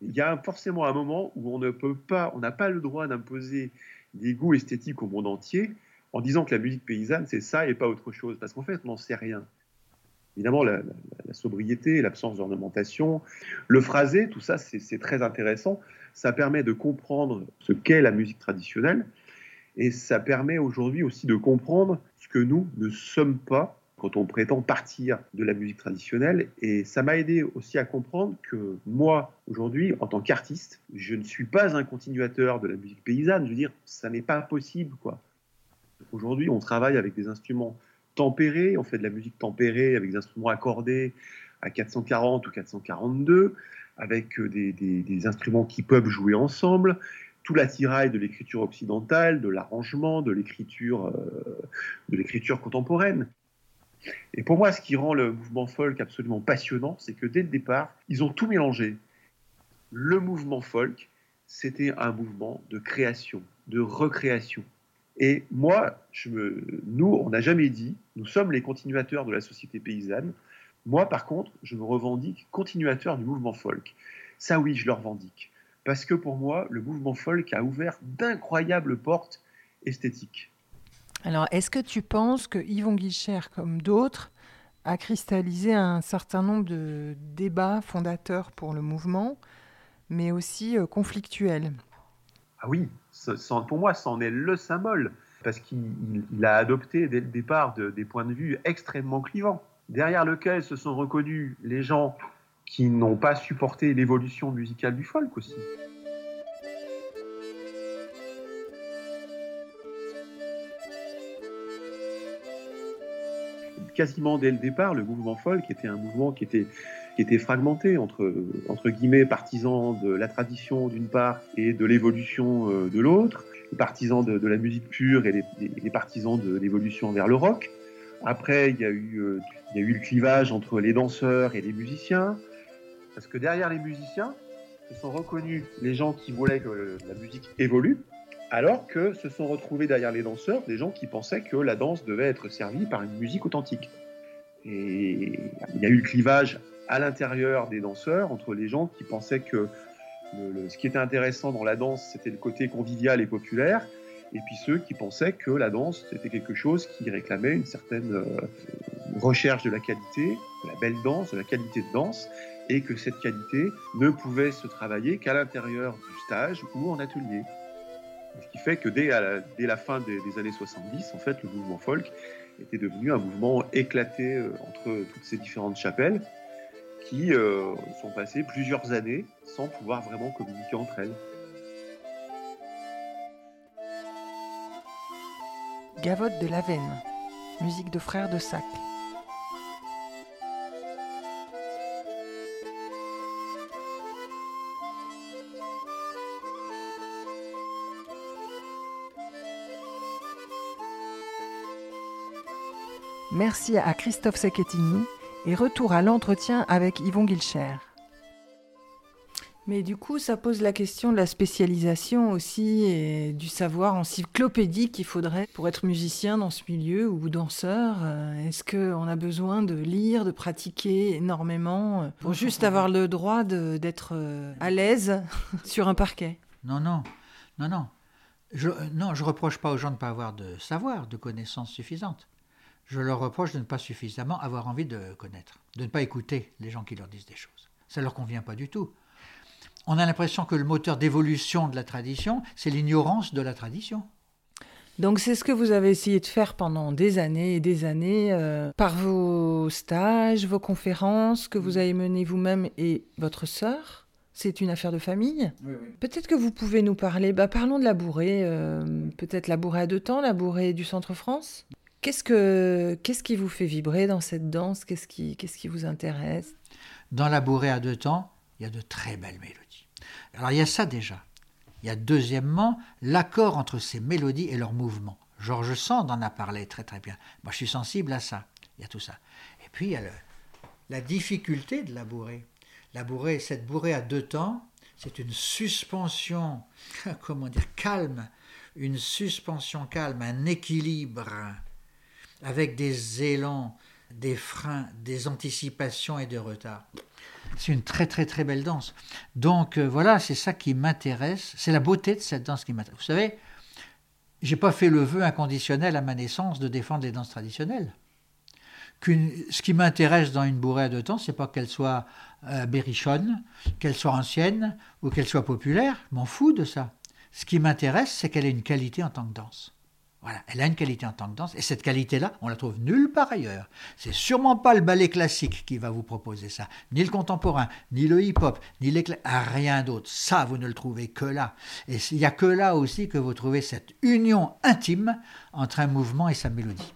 il y a forcément un moment où on ne peut pas, on n'a pas le droit d'imposer des goûts esthétiques au monde entier en disant que la musique paysanne c'est ça et pas autre chose, parce qu'en fait on n'en sait rien. Évidemment, la, la, la sobriété, l'absence d'ornementation, le phrasé, tout ça c'est très intéressant. Ça permet de comprendre ce qu'est la musique traditionnelle et ça permet aujourd'hui aussi de comprendre ce que nous ne sommes pas quand on prétend partir de la musique traditionnelle. Et ça m'a aidé aussi à comprendre que moi, aujourd'hui, en tant qu'artiste, je ne suis pas un continuateur de la musique paysanne. Je veux dire, ça n'est pas possible, quoi. Aujourd'hui, on travaille avec des instruments tempérés, on fait de la musique tempérée avec des instruments accordés à 440 ou 442, avec des, des, des instruments qui peuvent jouer ensemble, tout l'attirail de l'écriture occidentale, de l'arrangement, de l'écriture, euh, de l'écriture contemporaine. Et pour moi, ce qui rend le mouvement folk absolument passionnant, c'est que dès le départ, ils ont tout mélangé. Le mouvement folk, c'était un mouvement de création, de recréation. Et moi, je me, nous, on n'a jamais dit, nous sommes les continuateurs de la société paysanne. Moi, par contre, je me revendique continuateur du mouvement folk. Ça, oui, je le revendique. Parce que pour moi, le mouvement folk a ouvert d'incroyables portes esthétiques. Alors, est-ce que tu penses que Yvon Guicher, comme d'autres, a cristallisé un certain nombre de débats fondateurs pour le mouvement, mais aussi euh, conflictuels? Ah oui, pour moi, c'en est le symbole, parce qu'il a adopté dès le départ de, des points de vue extrêmement clivants, derrière lequel se sont reconnus les gens qui n'ont pas supporté l'évolution musicale du folk aussi. Quasiment dès le départ, le mouvement folk était un mouvement qui était, qui était fragmenté entre, entre guillemets, partisans de la tradition d'une part et de l'évolution euh, de l'autre, les partisans de, la musique pure et les partisans de l'évolution vers le rock. Après, il y, a eu, euh, il y a eu le clivage entre les danseurs et les musiciens, parce que derrière les musiciens, se sont reconnus les gens qui voulaient que la musique évolue, alors que se sont retrouvés derrière les danseurs des gens qui pensaient que la danse devait être servie par une musique authentique. Et il y a eu le clivage à l'intérieur des danseurs entre les gens qui pensaient que ce qui était intéressant dans la danse, c'était le côté convivial et populaire, et puis ceux qui pensaient que la danse, c'était quelque chose qui réclamait une certaine euh, recherche de la qualité, de la belle danse, de la qualité de danse, et que cette qualité ne pouvait se travailler qu'à l'intérieur du stage ou en atelier. Ce qui fait que dès la, fin des, des, années 70, en fait, le mouvement folk était devenu un mouvement éclaté euh, entre toutes ces différentes chapelles qui euh, sont passées plusieurs années sans pouvoir vraiment communiquer entre elles. Gavotte de Lavenne. musique de Frères de Sac. Merci à Christophe Secchettini et retour à l'entretien avec Yvon Guilcher. Mais du coup, ça pose la question de la spécialisation aussi et du savoir encyclopédique qu'il faudrait pour être musicien dans ce milieu ou danseur. Euh, Est-ce qu'on a besoin de lire, de pratiquer énormément euh, pour juste avoir le droit d'être euh, à l'aise <laughs> sur un parquet? Non, non, non, non. Je, non, je reproche pas aux gens de ne pas avoir de savoir, de connaissances suffisantes. Je leur reproche de ne pas suffisamment avoir envie de connaître, de ne pas écouter les gens qui leur disent des choses. Ça leur convient pas du tout. On a l'impression que le moteur d'évolution de la tradition, c'est l'ignorance de la tradition. Donc c'est ce que vous avez essayé de faire pendant des années et des années euh, par vos stages, vos conférences que vous avez menées vous-même et votre sœur. C'est une affaire de famille. Peut-être que vous pouvez nous parler. Bah, parlons de la bourrée. euh, Peut-être la bourrée à deux temps, la bourrée du Centre France. Qu'est-ce que qu'est-ce qui vous fait vibrer dans cette danse? Qu'est-ce qui qu'est-ce qui vous intéresse? Dans la bourrée à deux temps, il y a de très belles mélodies. Alors il y a ça déjà. Il y a deuxièmement l'accord entre ces mélodies et leurs mouvements. Georges Sand en a parlé très très bien. Moi je suis sensible à ça. Il y a tout ça. Et puis il y a la difficulté de la bourrée. La bourrée, cette bourrée à deux temps, c'est une suspension, <laughs> comment dire, calme, une suspension calme, un équilibre avec des élans, des freins, des anticipations et des retards. C'est une très très très belle danse. Donc euh, voilà, c'est ça qui m'intéresse. C'est la beauté de cette danse qui m'intéresse. Vous savez, j'ai pas fait le vœu inconditionnel à ma naissance de défendre les danses traditionnelles. Ce qui m'intéresse dans une bourrée deux temps, c'est pas qu'elle soit euh, berrichonne, qu'elle soit ancienne ou qu'elle soit populaire. Je m'en fous de ça. Ce qui m'intéresse, c'est qu'elle ait une qualité en tant que danse. Voilà, elle a une qualité en tant que danse, et cette qualité-là, on la trouve nulle part ailleurs. C'est sûrement pas le ballet classique qui va vous proposer ça, ni le contemporain, ni le hip-hop, ni l'éclat, rien d'autre. Ça, vous ne le trouvez que là. Et il n'y a que là aussi que vous trouvez cette union intime entre un mouvement et sa mélodie.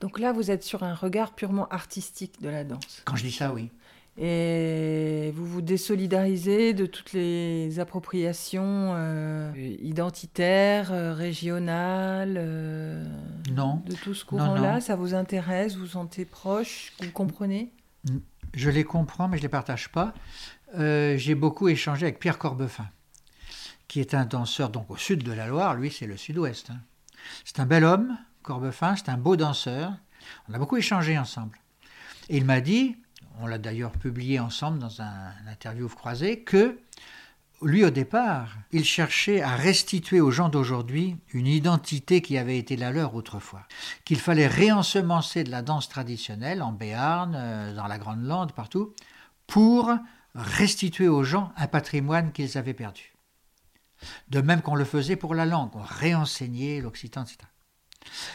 Donc là, vous êtes sur un regard purement artistique de la danse. Quand je dis ça, oui. Et vous vous désolidarisez de toutes les appropriations euh, identitaires, euh, régionales, euh, Non. de tout ce courant-là. Ça vous intéresse, vous vous sentez proche, vous comprenez? Je les comprends, mais je ne les partage pas. J'ai beaucoup échangé avec Pierre Corbefin, qui est un danseur donc au sud de la Loire. Lui, c'est le sud-ouest. hein. C'est un bel homme, Corbefin, c'est un beau danseur. On a beaucoup échangé ensemble. Et il m'a dit, on l'a d'ailleurs publié ensemble dans un, interview croisé, que lui, au départ, il cherchait à restituer aux gens d'aujourd'hui une identité qui avait été la leur autrefois. Qu'il fallait réensemencer de la danse traditionnelle en Béarn, euh, dans la Grande Lande, partout, pour restituer aux gens un patrimoine qu'ils avaient perdu. De même qu'on le faisait pour la langue, on réenseignait l'occitan, etc.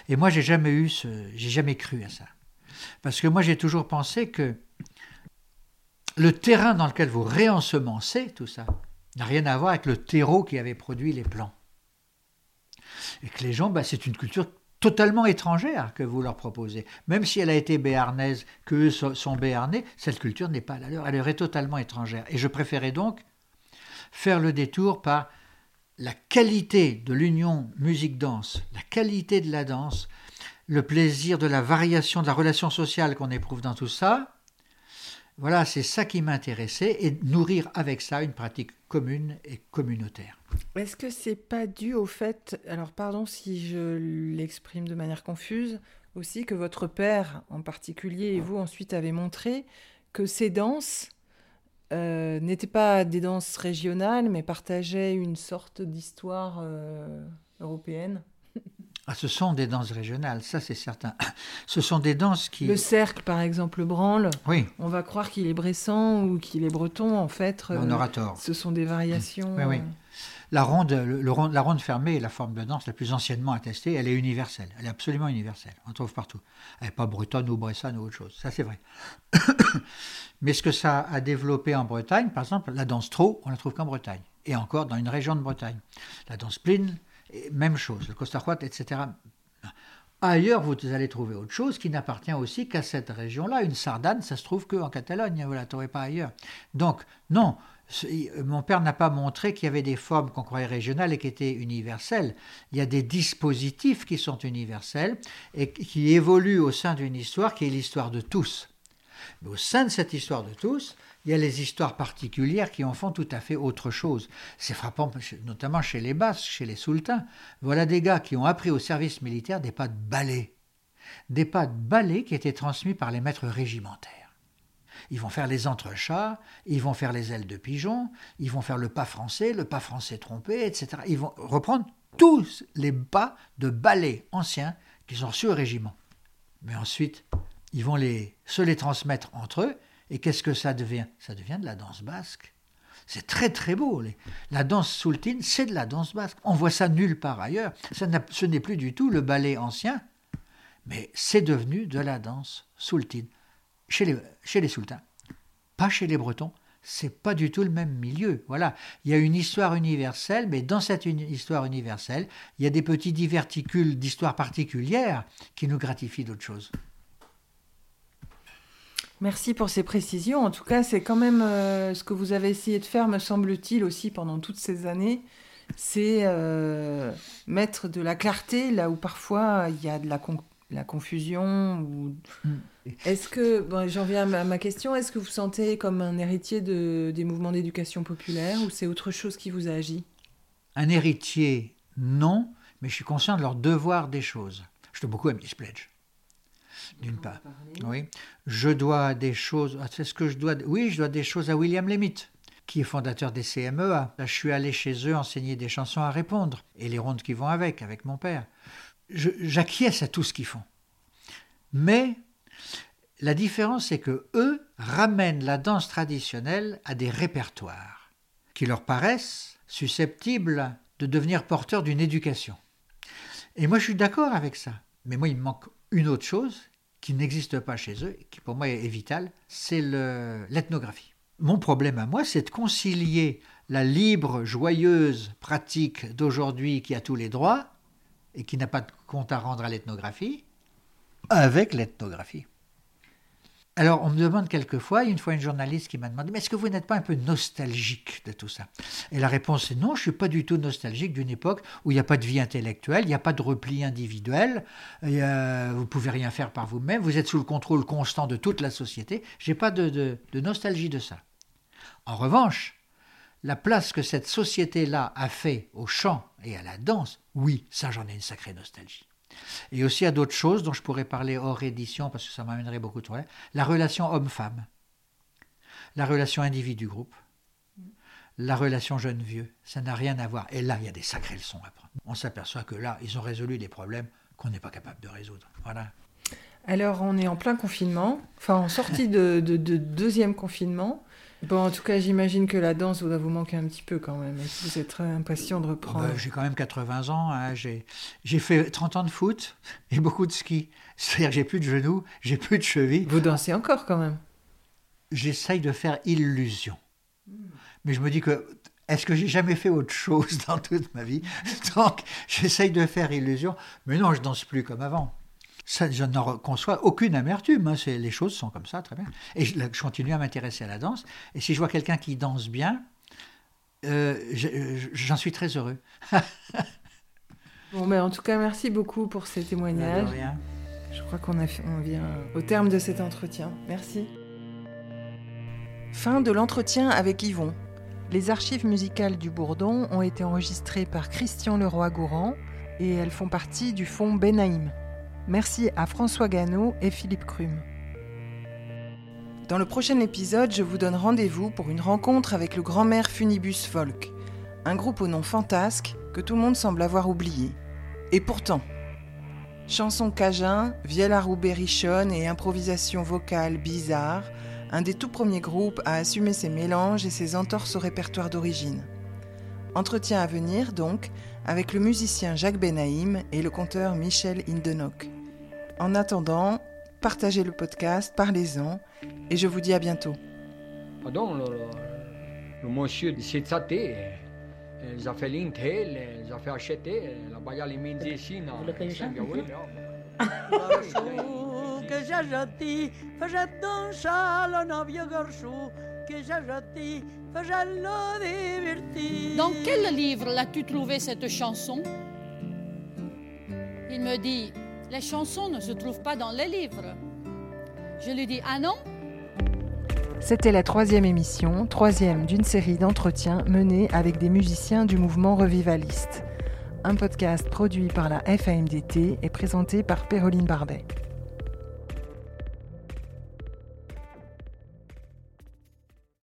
Et moi, j'ai jamais jamais cru à ça, parce que moi, j'ai toujours pensé que le terrain dans lequel vous réensemencez tout ça n'a rien à voir avec le terreau qui avait produit les plants. Et que les gens, bah, c'est une culture totalement étrangère que vous leur proposez. Même si elle a été béarnaise, qu'eux so- sont béarnais, cette culture n'est pas la leur, elle leur est totalement étrangère. Et je préférais donc faire le détour par la qualité de l'union musique-danse, la qualité de la danse, le plaisir de la variation de la relation sociale qu'on éprouve dans tout ça. Voilà, c'est ça qui m'intéressait et nourrir avec ça une pratique commune et communautaire. Est-ce que c'est pas dû au fait, alors pardon si je l'exprime de manière confuse, aussi que votre père en particulier et vous ensuite avez montré que ces danses euh, n'étaient pas des danses régionales mais partageaient une sorte d'histoire euh, européenne? Ah, ce sont des danses régionales, ça c'est certain. <clears throat> Ce sont des danses qui... Le cercle, par exemple, le branle, Oui. on va croire qu'il est bressan ou qu'il est breton, en fait. On euh, aura tort. Ce sont des variations. Oui, oui. euh, La ronde, le- la ronde fermée est la forme de danse la plus anciennement attestée. Elle est universelle. Elle est absolument universelle. On trouve partout. Elle n'est pas bretonne ou bressane ou autre chose. Ça, c'est vrai. <coughs> Mais ce que ça a développé en Bretagne, par exemple, la danse trot, on la trouve qu'en Bretagne. Et encore dans une région de Bretagne. La danse pline, même chose. Le costahuat, etc. Ailleurs, vous allez trouver autre chose qui n'appartient aussi qu'à cette région-là. Une sardane, ça se trouve qu'en Catalogne, vous la trouvez pas ailleurs. Donc, non, mon père n'a pas montré qu'il y avait des formes qu'on croyait régionales et qui étaient universelles. Il y a des dispositifs qui sont universels et qui évoluent au sein d'une histoire qui est l'histoire de tous. Mais au sein de cette histoire de tous, il y a les histoires particulières qui en font tout à fait autre chose. C'est frappant, notamment chez les Basques, chez les Sultans. Voilà des gars qui ont appris au service militaire des pas de ballet. Des pas de ballet qui étaient transmis par les maîtres régimentaires. Ils vont faire les entrechats, ils vont faire les ailes de pigeon, ils vont faire le pas français, le pas français trompé, etc. Ils vont reprendre tous les pas de ballet anciens qu'ils ont reçus au régiment. Mais ensuite, ils vont se les transmettre entre eux et qu'est-ce que ça devient? Ça devient de la danse basque. C'est très très beau. La danse soultine, c'est de la danse basque. On voit ça nulle part ailleurs. ce n'est plus du tout le ballet ancien, mais c'est devenu de la danse soultine chez les, chez les sultans, pas chez les bretons. C'est pas du tout le même milieu. Voilà, il y a une histoire universelle, mais dans cette histoire universelle, il y a des petits diverticules d'histoire particulière qui nous gratifient d'autres choses. Merci pour ces précisions. En tout cas, c'est quand même euh, ce que vous avez essayé de faire, me semble-t-il, aussi pendant toutes ces années. C'est euh, mettre de la clarté là où parfois il y a de la, la confusion. Ou... Mm. Est-ce que, bon, j'en viens à ma question, est-ce que vous sentez comme un héritier de, des mouvements d'éducation populaire ou c'est autre chose qui vous a agi? Un héritier, non, mais je suis conscient de leur devoir des choses. Je dois beaucoup à Miss Pledge d'une part. Oui. Je dois des choses. Ah, c'est ce que je dois. Oui, je dois des choses à William Lemit, qui est fondateur des CMEA. Là, je suis allé chez eux enseigner des chansons à répondre et les rondes qui vont avec, avec mon père. J'acquiesce à tout ce qu'ils font. Mais la différence, c'est que eux ramènent la danse traditionnelle à des répertoires qui leur paraissent susceptibles de devenir porteurs d'une éducation. Et moi, je suis d'accord avec ça. Mais moi, il me manque une autre chose qui n'existe pas chez eux, qui pour moi est vitale, c'est l'ethnographie. Mon problème à moi, c'est de concilier la libre, joyeuse pratique d'aujourd'hui qui a tous les droits et qui n'a pas de compte à rendre à l'ethnographie, avec l'ethnographie. Alors, on me demande quelquefois, une fois une journaliste qui m'a demandé, mais est-ce que vous n'êtes pas un peu nostalgique de tout ça? Et la réponse est non, je ne suis pas du tout nostalgique d'une époque où il n'y a pas de vie intellectuelle, il n'y a pas de repli individuel, vous ne pouvez rien faire par vous-même, vous êtes sous le contrôle constant de toute la société. Je n'ai pas de, de nostalgie de ça. En revanche, la place que cette société-là a fait au chant et à la danse, oui, ça j'en ai une sacrée nostalgie. Et aussi à d'autres choses dont je pourrais parler hors édition parce que ça m'amènerait beaucoup de problèmes. La relation homme-femme, la relation individu-groupe, la relation jeune-vieux, ça n'a rien à voir. Et là, il y a des sacrées leçons à prendre. On s'aperçoit que là, ils ont résolu des problèmes qu'on n'est pas capable de résoudre. Voilà. Alors, on est en plein confinement, enfin en sortie de deuxième confinement. Bon, en tout cas, j'imagine que la danse doit vous manquer un petit peu quand même. Vous êtes très impatient de reprendre. Bah, j'ai quand même 80 ans. Hein. J'ai, fait 30 ans de foot et beaucoup de ski. C'est-à-dire que j'ai plus de genoux, j'ai plus de chevilles. Vous dansez encore quand même J'essaye de faire illusion. Mais je me dis que est-ce que j'ai jamais fait autre chose <laughs> dans toute ma vie? Donc, j'essaye de faire illusion. Mais non, je danse plus comme avant je n'en conçois aucune amertume. Hein, les choses sont comme ça, très bien. Et je, continue à m'intéresser à la danse. Et si je vois quelqu'un qui danse bien, euh, j'en suis très heureux. <laughs> bon, mais en tout cas, merci beaucoup pour ces témoignages. Je crois qu'on on vient au terme de cet entretien. Merci. Fin de l'entretien avec Yvon. Les archives musicales du Bourdon ont été enregistrées par Christian Leroy-Gourand et elles font partie du fonds Benaïm. Merci à François Gano et Philippe Crum. Dans le prochain épisode, je vous donne rendez-vous pour une rencontre avec le grand-mère Funibus Folk, un groupe au nom fantasque que tout le monde semble avoir oublié. Et pourtant, chansons cajun, vielle à roue berrichonne et improvisation vocale bizarre, un des tout premiers groupes à assumer ses mélanges et ses entorses au répertoire d'origine. Entretien à venir donc avec le musicien Jacques Benaïm et le conteur Michel Indenock. En attendant, partagez le podcast, parlez-en, et je vous dis à bientôt. Pardon, le, le, monsieur de Setsate, ils ont fait l'intel, ils ont fait acheter, la baya les ici, non. Garçon que j'ai jeté, faisait danser le novio garçon que j'ai jeté, le. Dans quel livre l'as-tu trouvé cette chanson? Il me dit, les chansons ne se trouvent pas dans les livres. Je lui dis, ah non? C'était la troisième émission, troisième d'une série d'entretiens menés avec des musiciens du mouvement revivaliste. Un podcast produit par la FAMDT et présenté par Péroline Barbet.